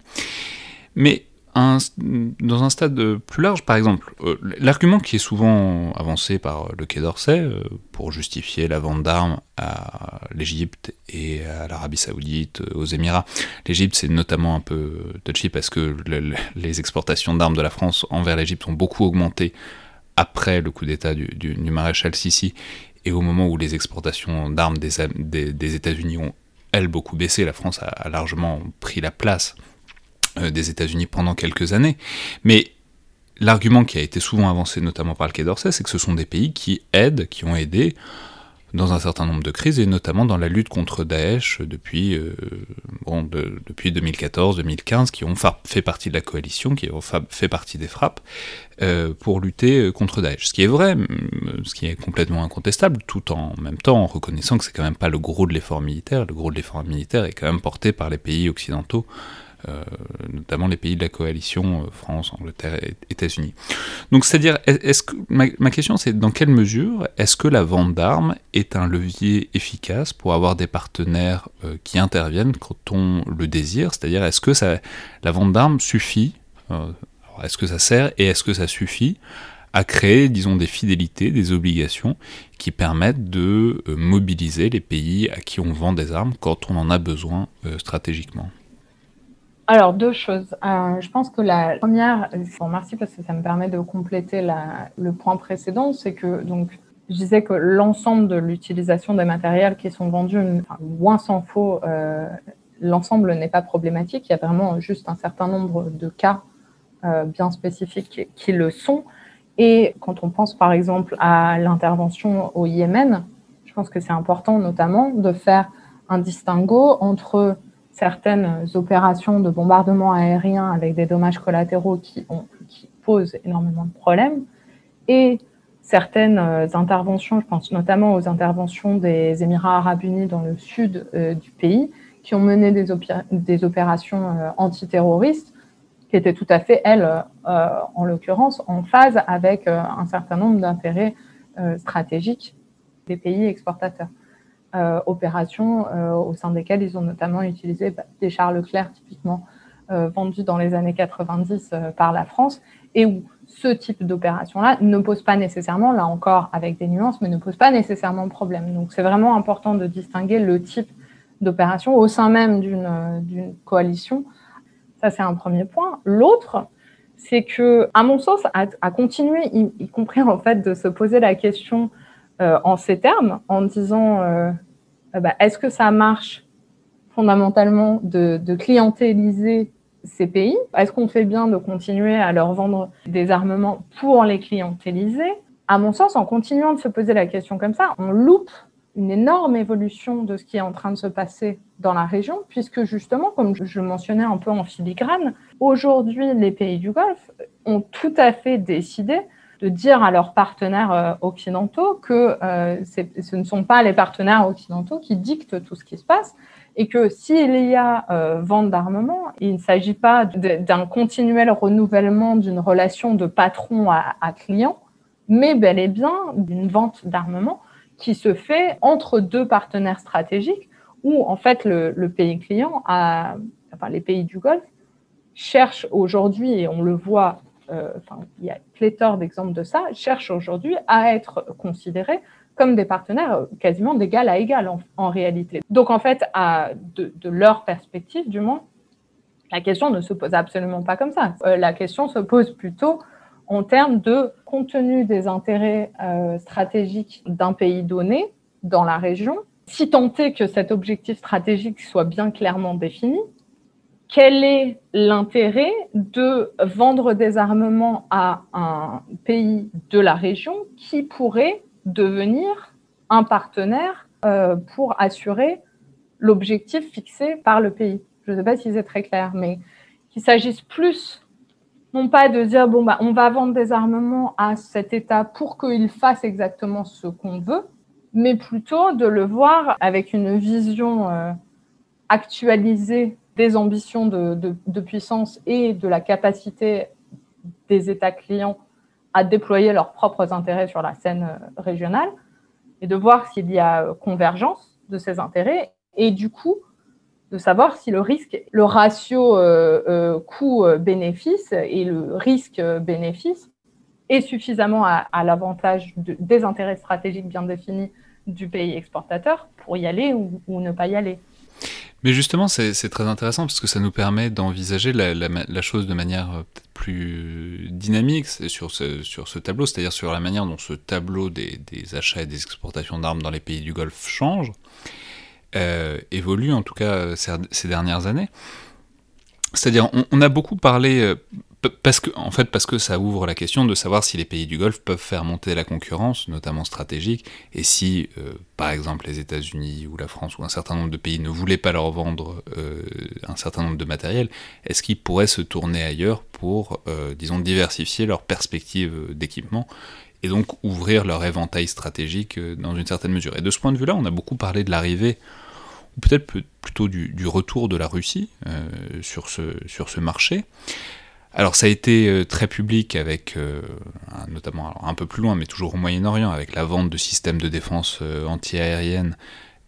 Mais dans un stade plus large, par exemple, euh, l'argument qui est souvent avancé par le Quai d'Orsay euh, pour justifier la vente d'armes à l'Égypte et à l'Arabie Saoudite, euh, aux Émirats. L'Égypte, c'est notamment un peu touchy parce que les exportations d'armes de la France envers l'Égypte ont beaucoup augmenté après le coup d'État du, maréchal Sissi et au moment où les exportations d'armes des, États-Unis ont, elles, beaucoup baissé. La France a largement pris la place euh, des États-Unis pendant quelques années. Mais l'argument qui a été souvent avancé, notamment par le Quai d'Orsay, c'est que ce sont des pays qui aident, qui ont aidé dans un certain nombre de crises, et notamment dans la lutte contre Daesh depuis, euh, bon, depuis 2014-2015, qui ont fait partie de la coalition, qui ont fait partie des frappes, euh, pour lutter contre Daesh. Ce qui est vrai, ce qui est complètement incontestable, tout en même temps en reconnaissant que c'est quand même pas le gros de l'effort militaire. Le gros de l'effort militaire est quand même porté par les pays occidentaux euh, notamment les pays de la coalition euh, France, Angleterre et États-Unis. Donc c'est-à-dire, est-ce que ma, question c'est dans quelle mesure est-ce que la vente d'armes est un levier efficace pour avoir des partenaires euh, qui interviennent quand on le désire? C'est-à-dire, est-ce que ça, la vente d'armes suffit Est-ce que ça sert et est-ce que ça suffit à créer, disons, des fidélités, des obligations qui permettent de mobiliser les pays à qui on vend des armes quand on en a besoin stratégiquement? Alors, deux choses. Euh, je pense que la première, bon, merci parce que ça me permet de compléter le point précédent, c'est que donc je disais que l'ensemble de l'utilisation des matériels qui sont vendus, loin s'en faut, euh, l'ensemble n'est pas problématique. Il y a vraiment juste un certain nombre de cas euh, bien spécifiques qui, le sont. Et quand on pense par exemple à l'intervention au Yémen, je pense que c'est important notamment de faire un distinguo entre certaines opérations de bombardement aérien avec des dommages collatéraux qui, posent énormément de problèmes et certaines interventions, je pense notamment aux interventions des Émirats arabes unis dans le sud du pays, qui ont mené des, opérations euh, antiterroristes qui étaient tout à fait, elles, euh, en l'occurrence, en phase avec euh, un certain nombre d'intérêts stratégiques des pays exportateurs. Opérations au sein desquelles ils ont notamment utilisé bah, des chars Leclerc typiquement vendus dans les années 90 par la France et où ce type d'opération-là ne pose pas nécessairement, là encore avec des nuances, mais ne pose pas nécessairement problème. Donc c'est vraiment important de distinguer le type d'opération au sein même d'une coalition. Ça, c'est un premier point. L'autre, c'est que, à mon sens, à, continuer, y, compris en fait, de se poser la question euh, en ces termes, en disant euh, euh, bah, est-ce que ça marche fondamentalement de, de clientéliser ces pays? Est-ce qu'on fait bien de continuer à leur vendre des armements pour les clientéliser? À mon sens, en continuant de se poser la question comme ça, on loupe une énorme évolution de ce qui est en train de se passer dans la région, puisque justement, comme je mentionnais un peu en filigrane, aujourd'hui, les pays du Golfe ont tout à fait décidé de dire à leurs partenaires euh, occidentaux que euh, ce ne sont pas les partenaires occidentaux qui dictent tout ce qui se passe et que s'il y a euh, vente d'armement, il ne s'agit pas d'un continuel renouvellement d'une relation de patron à, client, mais bel et bien d'une vente d'armement qui se fait entre deux partenaires stratégiques où en fait le, pays client, enfin les pays du Golfe, cherchent aujourd'hui, et on le voit, euh, il y a pléthore d'exemples de ça, cherchent aujourd'hui à être considérés comme des partenaires quasiment d'égal à égal en, réalité. Donc en fait, de, leur perspective du moins, la question ne se pose absolument pas comme ça. Euh, la question se pose plutôt en termes de contenu des intérêts euh, stratégiques d'un pays donné dans la région, si tant est que cet objectif stratégique soit bien clairement défini, quel est l'intérêt de vendre des armements à un pays de la région qui pourrait devenir un partenaire euh, pour assurer l'objectif fixé par le pays? Je ne sais pas si c'est très clair, mais qu'il s'agisse plus non pas de dire bon bah on va vendre des armements à cet État pour qu'il fasse exactement ce qu'on veut, mais plutôt de le voir avec une vision euh, actualisée des ambitions de, puissance et de la capacité des États clients à déployer leurs propres intérêts sur la scène euh, régionale et de voir s'il y a convergence de ces intérêts et du coup de savoir si le risque, le ratio euh, euh, coût-bénéfice et le risque-bénéfice est suffisamment à, l'avantage des intérêts stratégiques bien définis du pays exportateur pour y aller ou, ne pas y aller. Mais justement, c'est très intéressant parce que ça nous permet d'envisager la, chose de manière euh, plus dynamique sur ce, tableau, c'est-à-dire sur la manière dont ce tableau des, achats et des exportations d'armes dans les pays du Golfe change. Euh, évolue, en tout cas ces, dernières années. C'est-à-dire, on, a beaucoup parlé, euh, parce que, en fait, parce que ça ouvre la question de savoir si les pays du Golfe peuvent faire monter la concurrence, notamment stratégique, et si, par exemple, les États-Unis ou la France ou un certain nombre de pays ne voulaient pas leur vendre un certain nombre de matériel, est-ce qu'ils pourraient se tourner ailleurs pour, disons, diversifier leurs perspectives d'équipement et donc ouvrir leur éventail stratégique dans une certaine mesure? Et de ce point de vue-là, on a beaucoup parlé de l'arrivée ou peut-être plutôt du, retour de la Russie euh, sur, ce, sur ce marché. Alors ça a été euh, très public avec, euh, notamment un peu plus loin, mais toujours au Moyen-Orient, avec la vente de systèmes de défense antiaérienne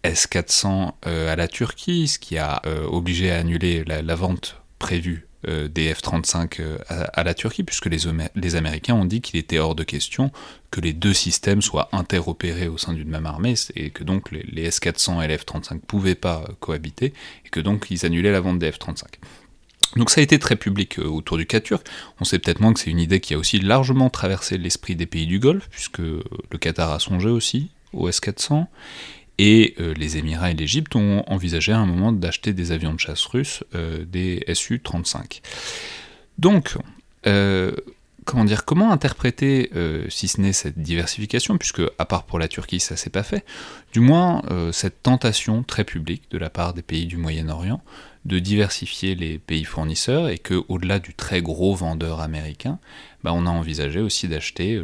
S-400 à la Turquie, ce qui a obligé à annuler la vente prévue euh, des F-35 euh, à, la Turquie, puisque les, les Américains ont dit qu'il était hors de question que les deux systèmes soient interopérés au sein d'une même armée, et que donc les, S-400 et les F-35 ne pouvaient pas euh, cohabiter, et que donc ils annulaient la vente des F-35. Donc ça a été très public autour du cas turc. On sait peut-être moins que c'est une idée qui a aussi largement traversé l'esprit des pays du Golfe, puisque le Qatar a songé aussi au S-400, et euh, les Émirats et l'Égypte ont envisagé à un moment d'acheter des avions de chasse russes, euh, des Su-35. Donc, euh, comment dire, comment interpréter, euh, si ce n'est cette diversification, puisque à part pour la Turquie, ça s'est pas fait, du moins euh, cette tentation très publique de la part des pays du Moyen-Orient de diversifier les pays fournisseurs et que au-delà du très gros vendeur américain, bah, on a envisagé aussi d'acheter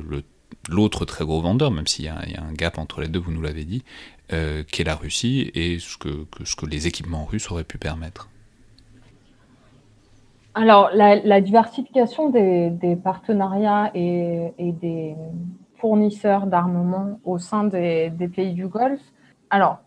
l'autre très gros vendeur, même s'il y, a un gap entre les deux, vous nous l'avez dit, euh, qui est la Russie et ce que les équipements russes auraient pu permettre. Alors, la, diversification des, partenariats et, des fournisseurs d'armement au sein des, pays du Golfe, alors,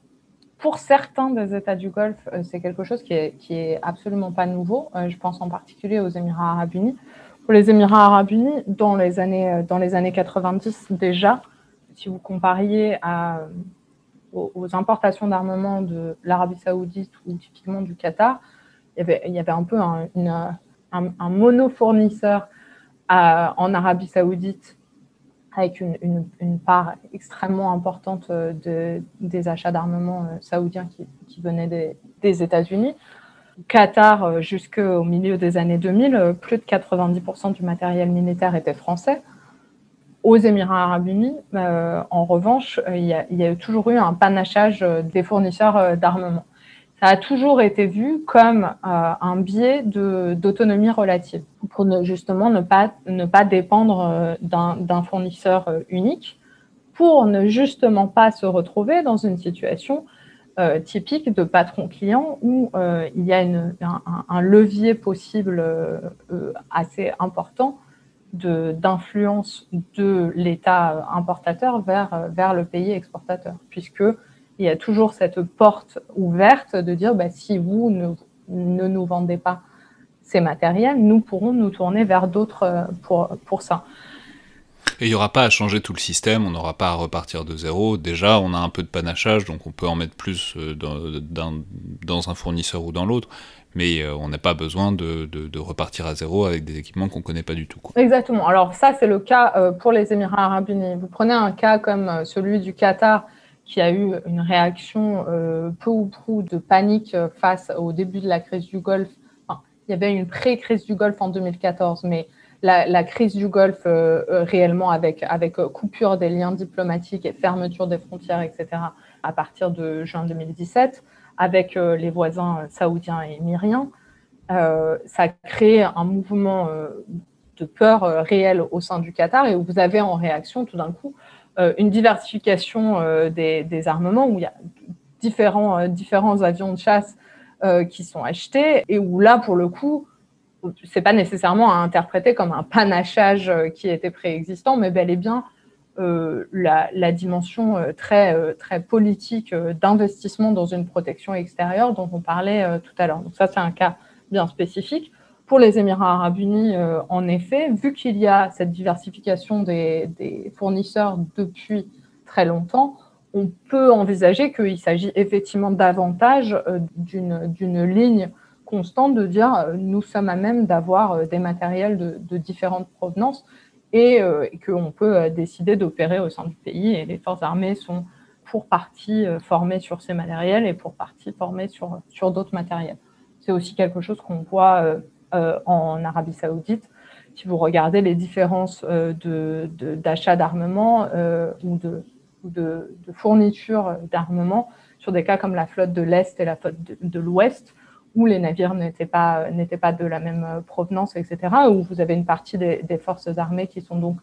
pour certains des États du Golfe, euh, c'est quelque chose qui est, absolument pas nouveau. Euh, je pense en particulier aux Émirats arabes unis. Pour les Émirats arabes unis, dans les années, euh, dans les années 90 déjà, si vous compariez aux, importations d'armement de l'Arabie saoudite ou typiquement du Qatar, il y avait, un peu un, un, monofournisseur en Arabie saoudite avec une, part extrêmement importante euh, de, des achats d'armement euh, saoudiens qui, venaient des, États-Unis. Qatar, euh, jusqu'au milieu des années 2000, plus de 90% du matériel militaire était français. Aux Émirats arabes unis, en revanche, il y, a, toujours eu un panachage des fournisseurs d'armement ça a toujours été vu comme euh, un biais d'autonomie relative, pour ne, justement ne pas, ne pas dépendre euh, d'un fournisseur euh, unique, pour ne justement pas se retrouver dans une situation typique de patron-client où il y a un, levier possible assez important d'influence de, de l'État importateur vers, vers le pays exportateur, puisque il y a toujours cette porte ouverte de dire bah, si vous ne, ne, nous vendez pas ces matériels, nous pourrons nous tourner vers d'autres euh, pour, pour ça. Et il n'y aura pas à changer tout le système, on n'aura pas à repartir de zéro. Déjà, on a un peu de panachage, donc on peut en mettre plus euh, dans, dans un fournisseur ou dans l'autre, mais euh, on n'a pas besoin de, de, repartir à zéro avec des équipements qu'on ne connaît pas du tout. Exactement. Alors ça, c'est le cas pour les Émirats arabes unis. Vous prenez un cas comme celui du Qatar, qui a eu une réaction euh, peu ou prou de panique euh, face au début de la crise du Golfe. il y avait une pré-crise du Golfe en 2014, mais la, crise du Golfe euh, réellement avec, avec coupure des liens diplomatiques et fermeture des frontières, etc., à partir de juin 2017, avec les voisins saoudiens et émiriens, ça a créé un mouvement de peur réel au sein du Qatar et vous avez en réaction tout d'un coup une diversification euh, des, armements où il y a différents, euh, différents avions de chasse qui sont achetés et où là, pour le coup, c'est pas nécessairement à interpréter comme un panachage qui était préexistant, mais bel et bien la, dimension très, très politique d'investissement dans une protection extérieure dont on parlait tout à l'heure. Donc ça, c'est un cas bien spécifique. Pour les Émirats arabes unis, euh, en effet, vu qu'il y a cette diversification des, fournisseurs depuis très longtemps, on peut envisager qu'il s'agit effectivement davantage euh, d'une ligne constante de dire euh, nous sommes à même d'avoir des matériels de, différentes provenances et, qu'on peut décider d'opérer au sein du pays et les forces armées sont pour partie formées sur ces matériels et pour partie formées sur, d'autres matériels. C'est aussi quelque chose qu'on voit en Arabie Saoudite. Si vous regardez les différences euh, d'achat d'armement euh, ou de, de, fourniture d'armement sur des cas comme la flotte de l'Est et la flotte de, l'Ouest, où les navires n'étaient pas, pas de la même provenance, etc., où vous avez une partie des, forces armées qui sont donc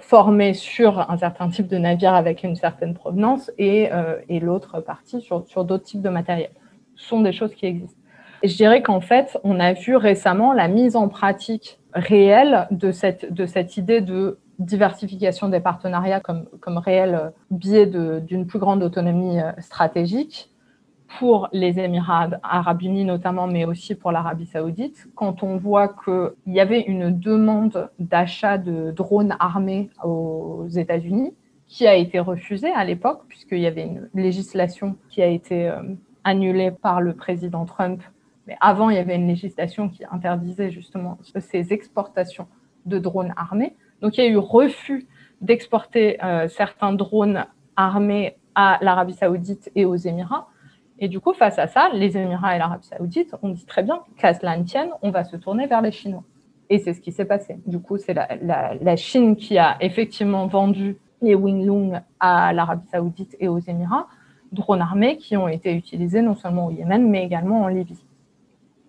formées sur un certain type de navire avec une certaine provenance et, et l'autre partie sur, sur d'autres types de matériel. Ce sont des choses qui existent je dirais qu'en fait, on a vu récemment la mise en pratique réelle de cette, idée de diversification des partenariats comme, comme réel biais d'une plus grande autonomie euh, stratégique pour les Émirats arabes unis notamment, mais aussi pour l'Arabie saoudite, quand on voit qu'il y avait une demande d'achat de drones armés aux États-Unis qui a été refusée à l'époque, puisqu'il y avait une législation qui a été euh, annulée par le président Trump mais avant, il y avait une législation qui interdisait justement ces exportations de drones armés. Donc, il y a eu refus d'exporter euh, certains drones armés à l'Arabie saoudite et aux Émirats. Et du coup, face à ça, les Émirats et l'Arabie saoudite ont dit très bien, qu'à cela ne tienne, on va se tourner vers les Chinois. Et c'est ce qui s'est passé. Du coup, c'est la, Chine qui a effectivement vendu les Winglong à l'Arabie saoudite et aux Émirats, drones armés qui ont été utilisés non seulement au Yémen, mais également en Libye.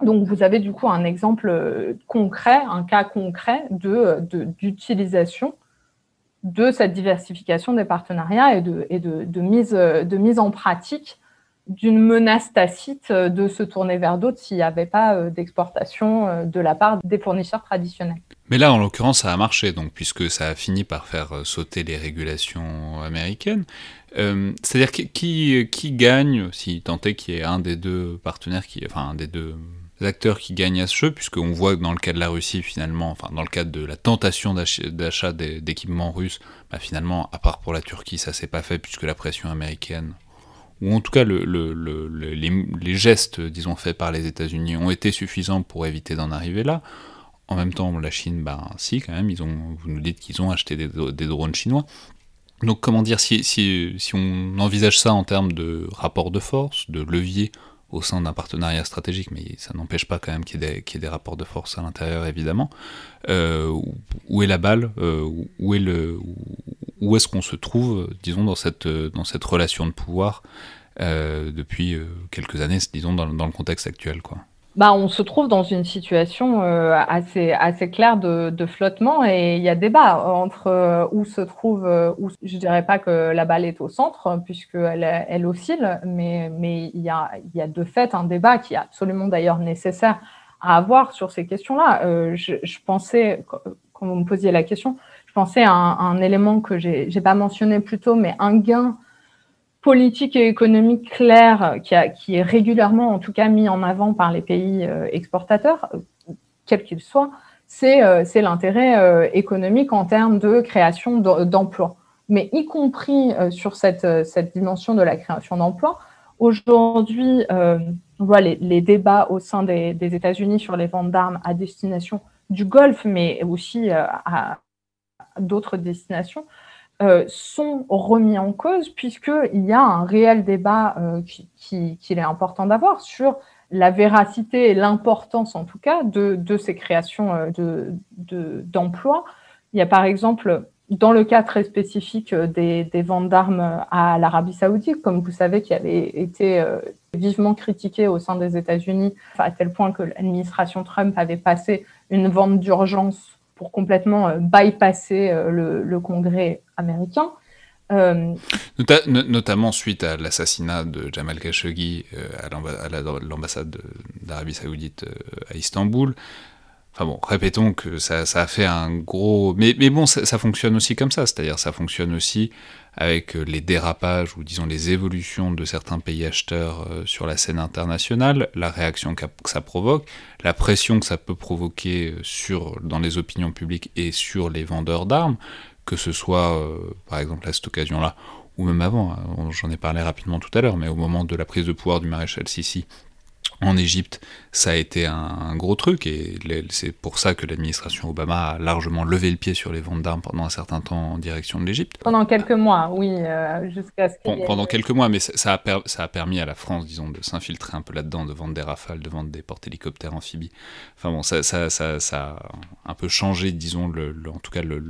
Donc, vous avez du coup un exemple concret, un cas concret d'utilisation de, de, cette diversification des partenariats et de, et de, mise, de mise en pratique d'une menace tacite de se tourner vers d'autres s'il n'y avait pas d'exportation de la part des fournisseurs traditionnels. Mais là, en l'occurrence, ça a marché, donc, puisque ça a fini par faire sauter les régulations américaines. C'est-à-dire qui, qui gagne, si tant est qu'il y ait un des deux partenaires, qui, enfin un des deux acteurs qui gagnent à ce jeu, puisqu'on voit que dans le cas de la Russie, finalement, enfin dans le cadre de la tentation d'achat d'équipements russes, bah, finalement, à part pour la Turquie, ça s'est pas fait, puisque la pression américaine, ou en tout cas le, les, gestes, disons, faits par les États-Unis ont été suffisants pour éviter d'en arriver là. En même temps, la Chine, bah si, quand même, ils ont, vous nous dites qu'ils ont acheté des, drones chinois. Donc, comment dire, si on envisage ça en termes de rapport de force, de levier au sein d'un partenariat stratégique, mais ça n'empêche pas quand même qu'il y, ait des rapports de force à l'intérieur, évidemment. Euh, où est la balle euh, Où est où est-ce qu'on se trouve, disons, dans cette dans cette relation de pouvoir euh, depuis quelques années, disons, dans, dans le contexte actuel, quoi bah, on se trouve dans une situation euh, assez, assez claire de, flottement et il y a débat entre euh, où se trouve, euh, où, je dirais pas que la balle est au centre puisqu'elle elle oscille, mais, mais il, y a, il y a de fait un débat qui est absolument d'ailleurs nécessaire à avoir sur ces questions-là. Je, je, pensais, quand vous me posiez la question, je pensais à un, un élément que j'ai pas mentionné plus tôt, mais un gain politique et économique claire qui, est régulièrement, en tout cas, mis en avant par les pays euh, exportateurs, quels qu'ils soient, c'est euh, l'intérêt euh, économique en termes de création d'emplois. Mais y compris sur cette, dimension de la création d'emplois, aujourd'hui, on voit les, débats au sein des États-Unis sur les ventes d'armes à destination du Golfe, mais aussi à d'autres destinations, euh, sont remis en cause puisqu'il y a un réel débat euh, qu'il qui, est important d'avoir sur la véracité et l'importance en tout cas de, ces créations euh, d'emplois. De, Il y a par exemple, dans le cas très spécifique des, des ventes d'armes à l'Arabie saoudite, comme vous savez, qui avait été vivement critiqué au sein des États-Unis, à tel point que l'administration Trump avait passé une vente d'urgence pour complètement euh, bypasser euh, le, Congrès américain. Euh, notamment suite à l'assassinat de Jamal Khashoggi à l'ambassade d'Arabie Saoudite à Istanbul. Enfin bon, répétons que ça, a fait un gros... Mais, bon, ça, ça, fonctionne aussi comme ça, c'est-à-dire ça fonctionne aussi avec euh, les dérapages ou disons les évolutions de certains pays acheteurs euh, sur la scène internationale, la réaction que ça provoque, la pression que ça peut provoquer euh, dans les opinions publiques et sur les vendeurs d'armes, que ce soit par exemple à cette occasion-là, ou même avant, hein, j'en ai parlé rapidement tout à l'heure, mais au moment de la prise de pouvoir du maréchal Sissi en Égypte, ça a été un, gros truc, et c'est pour ça que l'administration Obama a largement levé le pied sur les ventes d'armes pendant un certain temps en direction de l'Égypte. Pendant quelques mois, oui, euh, jusqu'à ce qu'il Pendant quelques mois, mais ça a, ça a, permis à la France, disons, de s'infiltrer un peu là-dedans, de vendre des rafales, de vendre des porte-hélicoptères amphibies. Enfin bon, ça, ça, ça, ça, a un peu changé, disons, le, en tout cas, le,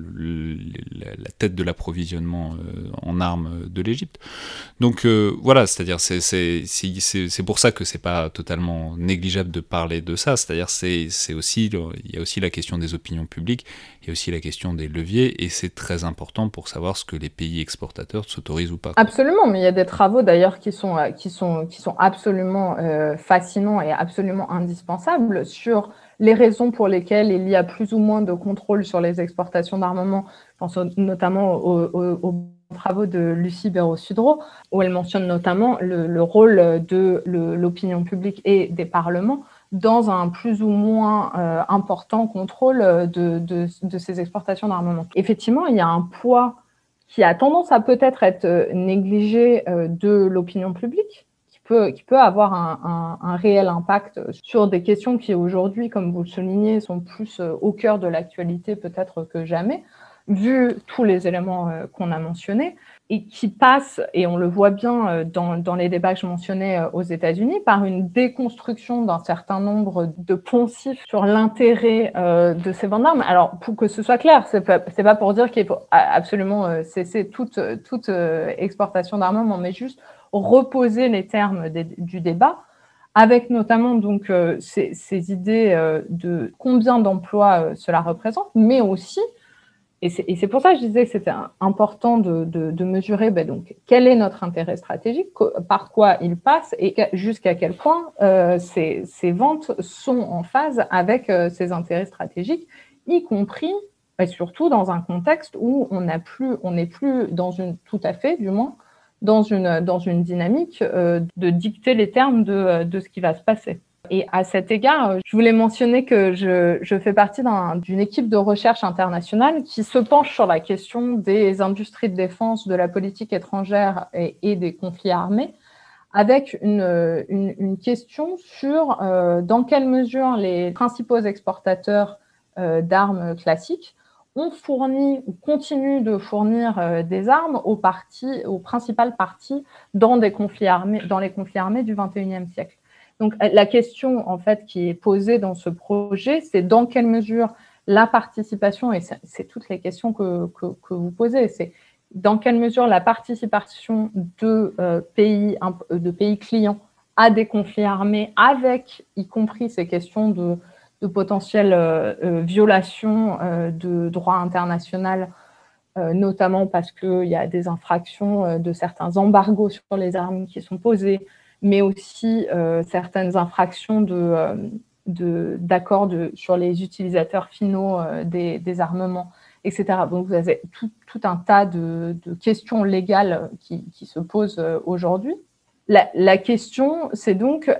la tête de l'approvisionnement euh, en armes de l'Égypte. Donc euh, voilà, c'est-à-dire, c'est pour ça que c'est pas totalement négligeable de parler de ça. C'est-à-dire, c'est, c'est aussi, il y a aussi la question des opinions publiques, il y a aussi la question des leviers, et c'est très important pour savoir ce que les pays exportateurs s'autorisent ou pas. Absolument, mais il y a des travaux d'ailleurs qui sont, euh, qui sont, qui sont absolument euh, fascinants et absolument indispensables sur les raisons pour lesquelles il y a plus ou moins de contrôle sur les exportations d'armement. Je pense notamment aux travaux de Lucie Béraud-Sudreau, où elle mentionne notamment le, rôle de l'opinion publique et des parlements dans un plus ou moins euh, important contrôle de, ces exportations d'armement. Effectivement, il y a un poids qui a tendance à peut-être être négligé euh, de l'opinion publique, qui peut, avoir un, un, réel impact sur des questions qui aujourd'hui, comme vous le soulignez, sont plus euh, au cœur de l'actualité peut-être que jamais vu tous les éléments euh, qu'on a mentionnés. et qui passe, et on le voit bien euh, dans, les débats que je mentionnais euh, aux États-Unis, par une déconstruction d'un certain nombre de poncifs sur l'intérêt de ces ventes d'armes. Alors, pour que ce soit clair, c'est pas, pas pour dire qu'il faut absolument cesser toute, toute exportation d'armement, mais juste reposer les termes du débat, avec notamment donc ces idées de combien d'emplois cela représente, mais aussi et c'est pour ça que je disais que c'était important de, de, mesurer ben donc, quel est notre intérêt stratégique, par quoi il passe et jusqu'à quel point euh, ces, ces, ventes sont en phase avec euh, ces intérêts stratégiques, y compris et surtout dans un contexte où on n'est plus, on plus dans une, tout à fait du moins, dans une, dans une dynamique euh, de dicter les termes de, de ce qui va se passer. Et à cet égard, je voulais mentionner que je, fais partie d'une équipe de recherche internationale qui se penche sur la question des industries de défense, de la politique étrangère et, des conflits armés, avec une, question sur euh, dans quelle mesure les principaux exportateurs euh, d'armes classiques ont fourni ou continuent de fournir euh, des armes aux, aux principales parties dans, des conflits armés, dans les conflits armés du XXIe siècle. Donc la question en fait qui est posée dans ce projet, c'est dans quelle mesure la participation, et c'est toutes les questions que, vous posez, c'est dans quelle mesure la participation de, euh, pays, de pays clients à des conflits armés, avec y compris ces questions de, de potentielles euh, euh, violations de droit international, notamment parce qu'il y a des infractions de certains embargos sur les armes qui sont posés, mais aussi euh, certaines infractions euh, d'accords de, sur les utilisateurs finaux euh, des, armements, etc. Donc vous avez tout, un tas de, questions légales qui, se posent aujourd'hui. La, question, c'est donc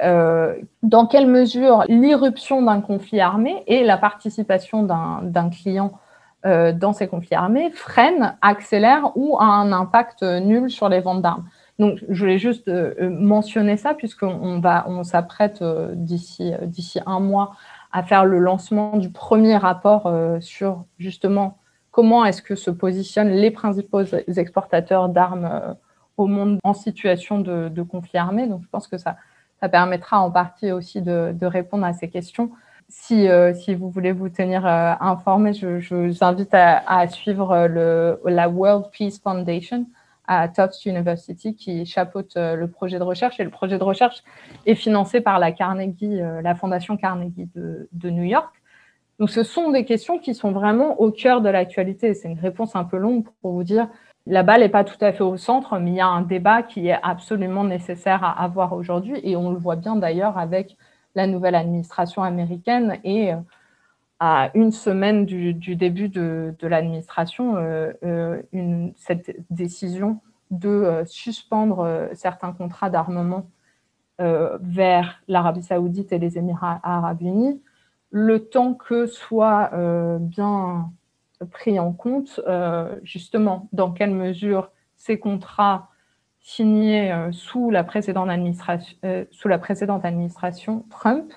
dans quelle mesure l'irruption d'un conflit armé et la participation d'un client dans ces conflits armés freine, accélère ou a un impact nul sur les ventes d'armes. Donc, je voulais juste euh, euh, mentionner ça puisqu'on va, on s'apprête euh, d'ici d'ici un mois à faire le lancement du premier rapport sur justement comment est-ce que se positionnent les principaux exportateurs d'armes au monde en situation de, conflit armé. Donc, je pense que ça, ça permettra en partie aussi de, répondre à ces questions. Si, si, vous voulez vous tenir informé, je, vous invite à, à suivre le, la World Peace Foundation, à Tufts University qui chapeaute euh, le projet de recherche. Et le projet de recherche est financé par la Carnegie, euh, la Fondation Carnegie de, New York. Donc, ce sont des questions qui sont vraiment au cœur de l'actualité. C'est une réponse un peu longue pour vous dire la balle n'est pas tout à fait au centre, mais il y a un débat qui est absolument nécessaire à avoir aujourd'hui. Et on le voit bien d'ailleurs avec la nouvelle administration américaine et euh, à une semaine du, début de, l'administration, euh, euh, cette décision de euh, suspendre certains contrats d'armement vers l'Arabie saoudite et les Émirats arabes unis, le temps que soit bien pris en compte justement dans quelle mesure ces contrats signés sous la sous la précédente administration Trump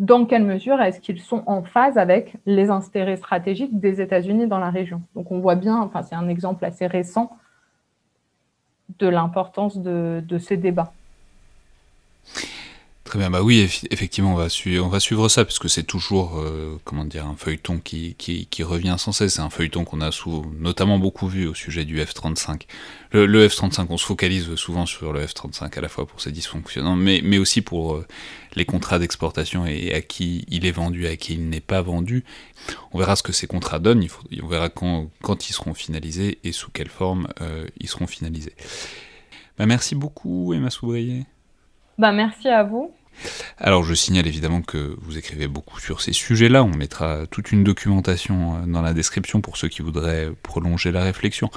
dans quelle mesure est-ce qu'ils sont en phase avec les intérêts stratégiques des États-Unis dans la région. Donc on voit bien, enfin c'est un exemple assez récent de l'importance de, de, ces débats. Très bien, bah oui, effectivement, on va, suivre ça, parce que c'est toujours, euh, comment dire, un feuilleton qui, revient sans cesse. C'est un feuilleton qu'on a notamment beaucoup vu au sujet du F-35. Le, F-35, on se focalise souvent sur le F-35 à la fois pour ses dysfonctionnements, mais, aussi pour euh, les contrats d'exportation et à qui il est vendu, à qui il n'est pas vendu. On verra ce que ces contrats donnent, on verra quand, quand ils seront finalisés et sous quelle forme euh, ils seront finalisés. Bah, merci beaucoup, Emma Soubrier. Bah, merci à vous. Alors je signale évidemment que vous écrivez beaucoup sur ces sujets-là, on mettra toute une documentation euh, dans la description pour ceux qui voudraient prolonger la réflexion.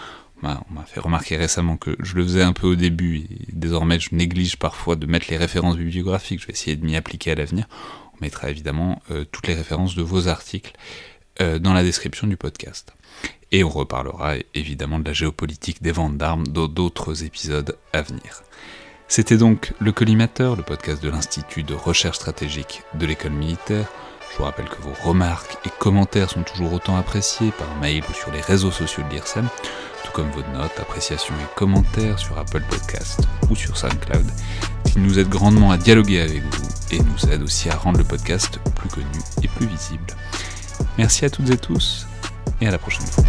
On m'a fait remarquer récemment que je le faisais un peu au début et désormais je néglige parfois de mettre les références bibliographiques, je vais essayer de m'y appliquer à l'avenir. On mettra évidemment euh, toutes les références de vos articles euh, dans la description du podcast. Et on reparlera évidemment de la géopolitique des ventes d'armes dans d'autres épisodes à venir. C'était donc Le Collimateur, le podcast de l'Institut de recherche stratégique de l'école militaire. Je vous rappelle que vos remarques et commentaires sont toujours autant appréciés par mail ou sur les réseaux sociaux de l'IRSEM, tout comme vos notes, appréciations et commentaires sur Apple Podcast ou sur SoundCloud. Ils nous aident grandement à dialoguer avec vous et nous aident aussi à rendre le podcast plus connu et plus visible. Merci à toutes et tous et à la prochaine fois.